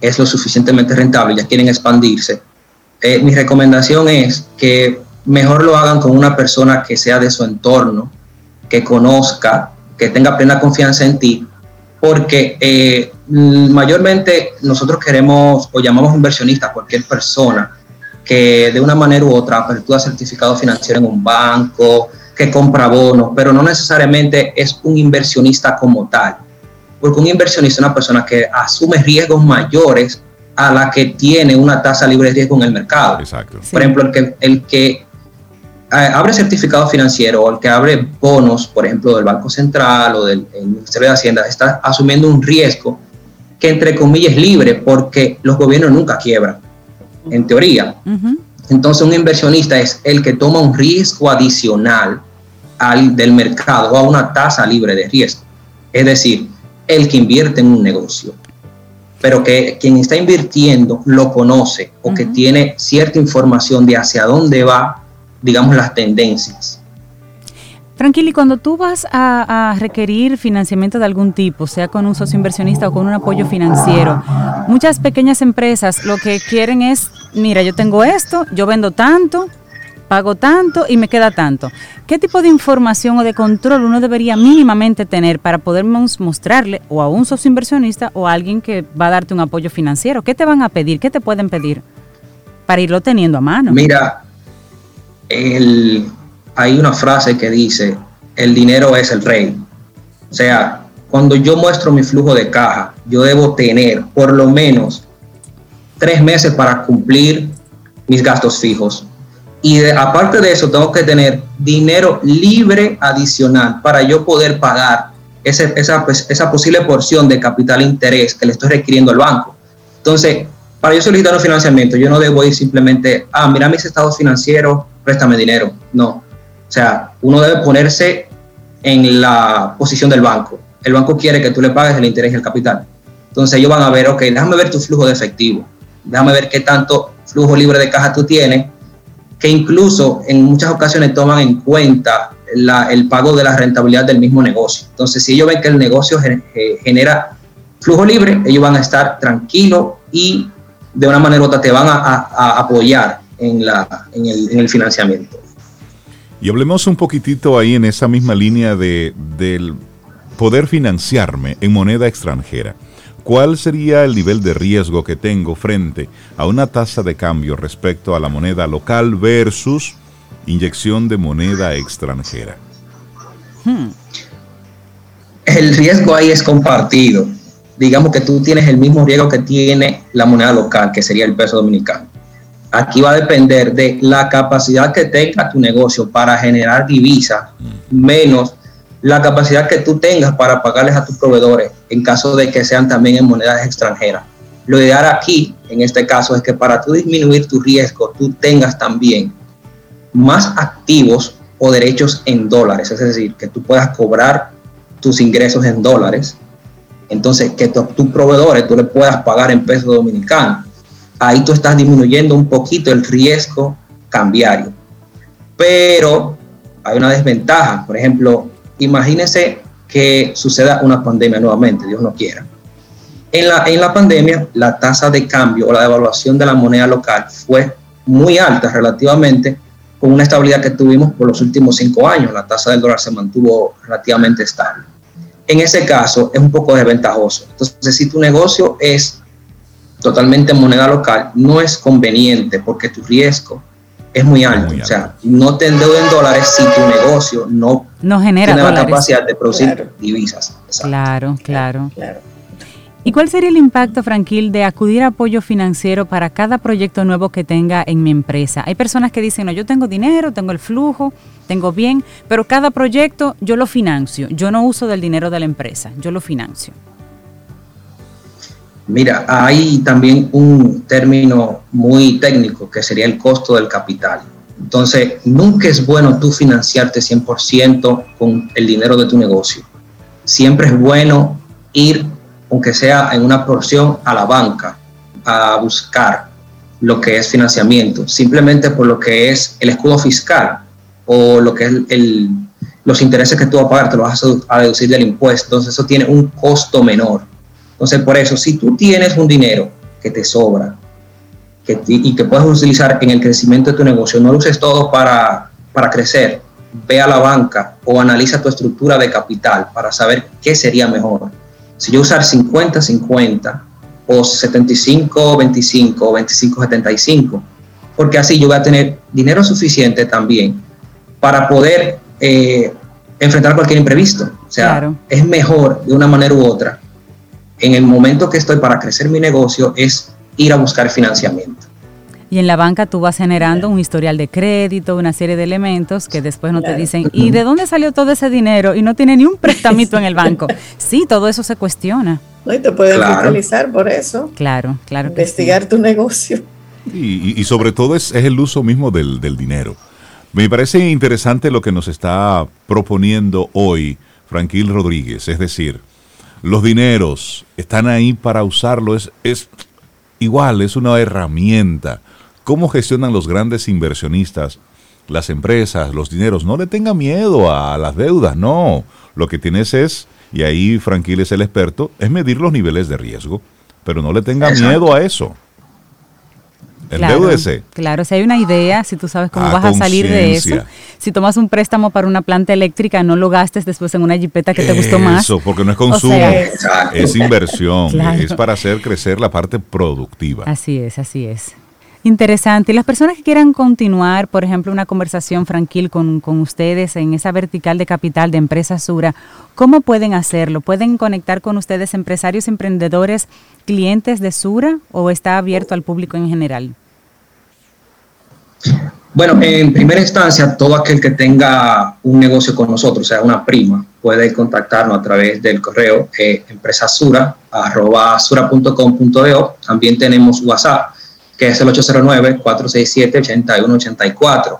es lo suficientemente rentable, ya quieren expandirse, eh, mi recomendación es que mejor lo hagan con una persona que sea de su entorno, que conozca, que tenga plena confianza en ti, porque eh, mayormente nosotros queremos o llamamos inversionista cualquier persona que de una manera u otra apertura certificado financiero en un banco, que compra bonos, pero no necesariamente es un inversionista como tal porque un inversionista es una persona que asume riesgos mayores a la que tiene una tasa libre de riesgo en el mercado. Exacto. Por ejemplo, el que, el que eh, abre certificado financiero o el que abre bonos, por ejemplo, del Banco Central o del Ministerio de Hacienda, está asumiendo un riesgo que entre comillas es libre porque los gobiernos nunca quiebran, en teoría. Entonces un inversionista es el que toma un riesgo adicional al del mercado o a una tasa libre de riesgo. Es decir, el que invierte en un negocio, pero que quien está invirtiendo lo conoce o que tiene cierta información de hacia dónde va, digamos, las tendencias. Tranquili, cuando tú vas a, requerir financiamiento de algún tipo, sea con un socio inversionista o con un apoyo financiero, muchas pequeñas empresas lo que quieren es, mira, yo tengo esto, yo vendo tanto, pago tanto y me queda tanto. ¿Qué tipo de información o de control uno debería mínimamente tener para poder mostrarle o a un socio inversionista o a alguien que va a darte un apoyo financiero? ¿Qué te van a pedir? ¿Qué te pueden pedir para irlo teniendo a mano? Mira, hay una frase que dice, el dinero es el rey. O sea, cuando yo muestro mi flujo de caja, yo debo tener por lo menos tres meses para cumplir mis gastos fijos y aparte de eso, tengo que tener dinero libre adicional para yo poder pagar esa, pues, esa posible porción de capital interés que le estoy requiriendo al banco. Entonces, para yo solicitar un financiamiento, yo no debo ir simplemente, ah, mira mis estados financieros, préstame dinero. No. O sea, uno debe ponerse en la posición del banco. El banco quiere que tú le pagues el interés y el capital. Entonces ellos van a ver, ok, déjame ver tu flujo de efectivo, déjame ver qué tanto flujo libre de caja tú tienes que incluso en muchas ocasiones toman en cuenta el pago de la rentabilidad del mismo negocio. Entonces, si ellos ven que el negocio genera flujo libre, ellos van a estar tranquilos y de una manera u otra te van a, apoyar en, el, financiamiento. Y hablemos un poquitito ahí en esa misma línea de, del poder financiarme en moneda extranjera. ¿Cuál sería el nivel de riesgo que tengo frente a una tasa de cambio respecto a la moneda local versus inyección de moneda extranjera? Hmm. El riesgo ahí es compartido. Digamos que tú tienes el mismo riesgo que tiene la moneda local, que sería el peso dominicano. Aquí va a depender de la capacidad que tenga tu negocio para generar divisas hmm. menos la capacidad que tú tengas para pagarles a tus proveedores en caso de que sean también en monedas extranjeras. Lo ideal aquí, en este caso, es que para tú disminuir tu riesgo, tú tengas también más activos o derechos en dólares, es decir, que tú puedas cobrar tus ingresos en dólares, entonces que tus proveedores tú le puedas pagar en peso dominicano. Ahí tú estás disminuyendo un poquito el riesgo cambiario. Pero hay una desventaja, por ejemplo, imagínense que suceda una pandemia nuevamente, Dios no quiera. En la, en la pandemia, la tasa de cambio o la devaluación de la moneda local fue muy alta relativamente, con una estabilidad que tuvimos por los últimos cinco años. La tasa del dólar se mantuvo relativamente estable. En ese caso, es un poco desventajoso. Entonces, si tu negocio es totalmente en moneda local, no es conveniente porque tu riesgo es muy alto. O sea, no te endeudes en dólares si tu negocio no, no genera tiene la capacidad de producir divisas. Claro, claro, claro. ¿Y cuál sería el impacto, Franquil, de acudir a apoyo financiero para cada proyecto nuevo que tenga en mi empresa? Hay personas que dicen, no, yo tengo dinero, tengo el flujo, tengo bien, pero cada proyecto yo lo financio. Yo no uso del dinero de la empresa, yo lo financio. Mira, hay también un término muy técnico que sería el costo del capital. Entonces, nunca es bueno tú financiarte 100% con el dinero de tu negocio. Siempre es bueno ir, aunque sea en una porción, a la banca a buscar lo que es financiamiento, simplemente por lo que es el escudo fiscal o lo que es el, los intereses que tú vas a pagar, te lo vas a deducir del impuesto. Entonces, eso tiene un costo menor. Entonces, por eso, si tú tienes un dinero que te sobra que, y que puedes utilizar en el crecimiento de tu negocio, no lo uses todo para, para crecer. Ve a la banca o analiza tu estructura de capital para saber qué sería mejor. Si yo usar 50-50 o 75-25 o 25-75, porque así yo voy a tener dinero suficiente también para poder eh, enfrentar cualquier imprevisto. O sea, es mejor de una manera u otra. En el momento que estoy para crecer mi negocio es ir a buscar financiamiento. Y en la banca tú vas generando un historial de crédito, una serie de elementos que después no te dicen, ¿y de dónde salió todo ese dinero? Y no tiene ni un [laughs] prestamito en el banco. Sí, todo eso se cuestiona. No, y te pueden fiscalizar por eso. Claro, claro. Investigar tu negocio. Y, sobre todo es, es, el uso mismo del, del dinero. Me parece interesante lo que nos está proponiendo hoy Franquil Rodríguez, es decir, los dineros están ahí para usarlo, es, es igual, es una herramienta. ¿Cómo gestionan los grandes inversionistas, las empresas, los dineros? No le tenga miedo a las deudas, no. Lo que tienes es, y ahí Franquil es el experto, es medir los niveles de riesgo, pero no le tenga miedo a eso. Claro, claro, si hay una idea, si tú sabes cómo vas a salir de eso, si tomas un préstamo para una planta eléctrica, no lo gastes después en una jipeta que te gustó más. Eso, porque no es consumo, es inversión, es para hacer crecer la parte productiva. Así es, así es. Interesante. Y las personas que quieran continuar, por ejemplo, una conversación tranquil con, con, ustedes en esa vertical de capital de Empresa Sura, ¿cómo pueden hacerlo? ¿Pueden conectar con ustedes empresarios, emprendedores, clientes de Sura o está abierto al público en general? Bueno, en primera instancia, todo aquel que tenga un negocio con nosotros, sea, una prima, puede contactarnos a través del correo eh, empresasura.com.do. También tenemos WhatsApp, que es el 809-467-8184.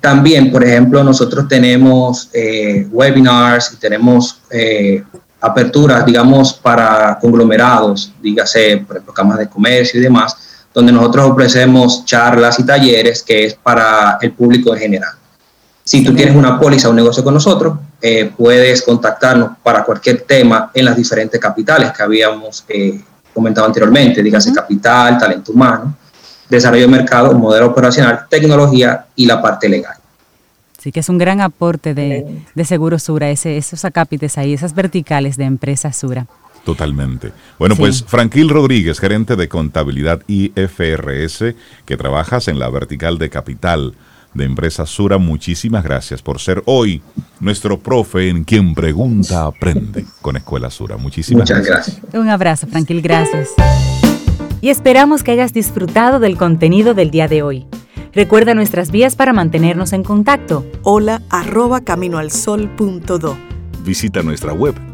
También, por ejemplo, nosotros tenemos eh, webinars y tenemos eh, aperturas, digamos, para conglomerados, dígase, por ejemplo, camas de comercio y demás, donde nosotros ofrecemos charlas y talleres que es para el público en general. Si tú tienes una póliza o un negocio con nosotros, eh, puedes contactarnos para cualquier tema en las diferentes capitales que habíamos eh, comentado anteriormente, dígase capital, talento humano, desarrollo de mercado, modelo operacional, tecnología y la parte legal. Sí, que es un gran aporte de, de Seguro Sura, ese, esos acápites ahí, esas verticales de Empresa Sura. Totalmente. Bueno, pues Franquil Rodríguez, gerente de contabilidad IFRS, que trabajas en la vertical de capital de Empresa Sura, muchísimas gracias por ser hoy nuestro profe en quien pregunta aprende con Escuela Sura. Muchísimas Muchas gracias. Un abrazo, Franquil, gracias. Y esperamos que hayas disfrutado del contenido del día de hoy. Recuerda nuestras vías para mantenernos en contacto. Hola arroba caminoalsol.do Visita nuestra web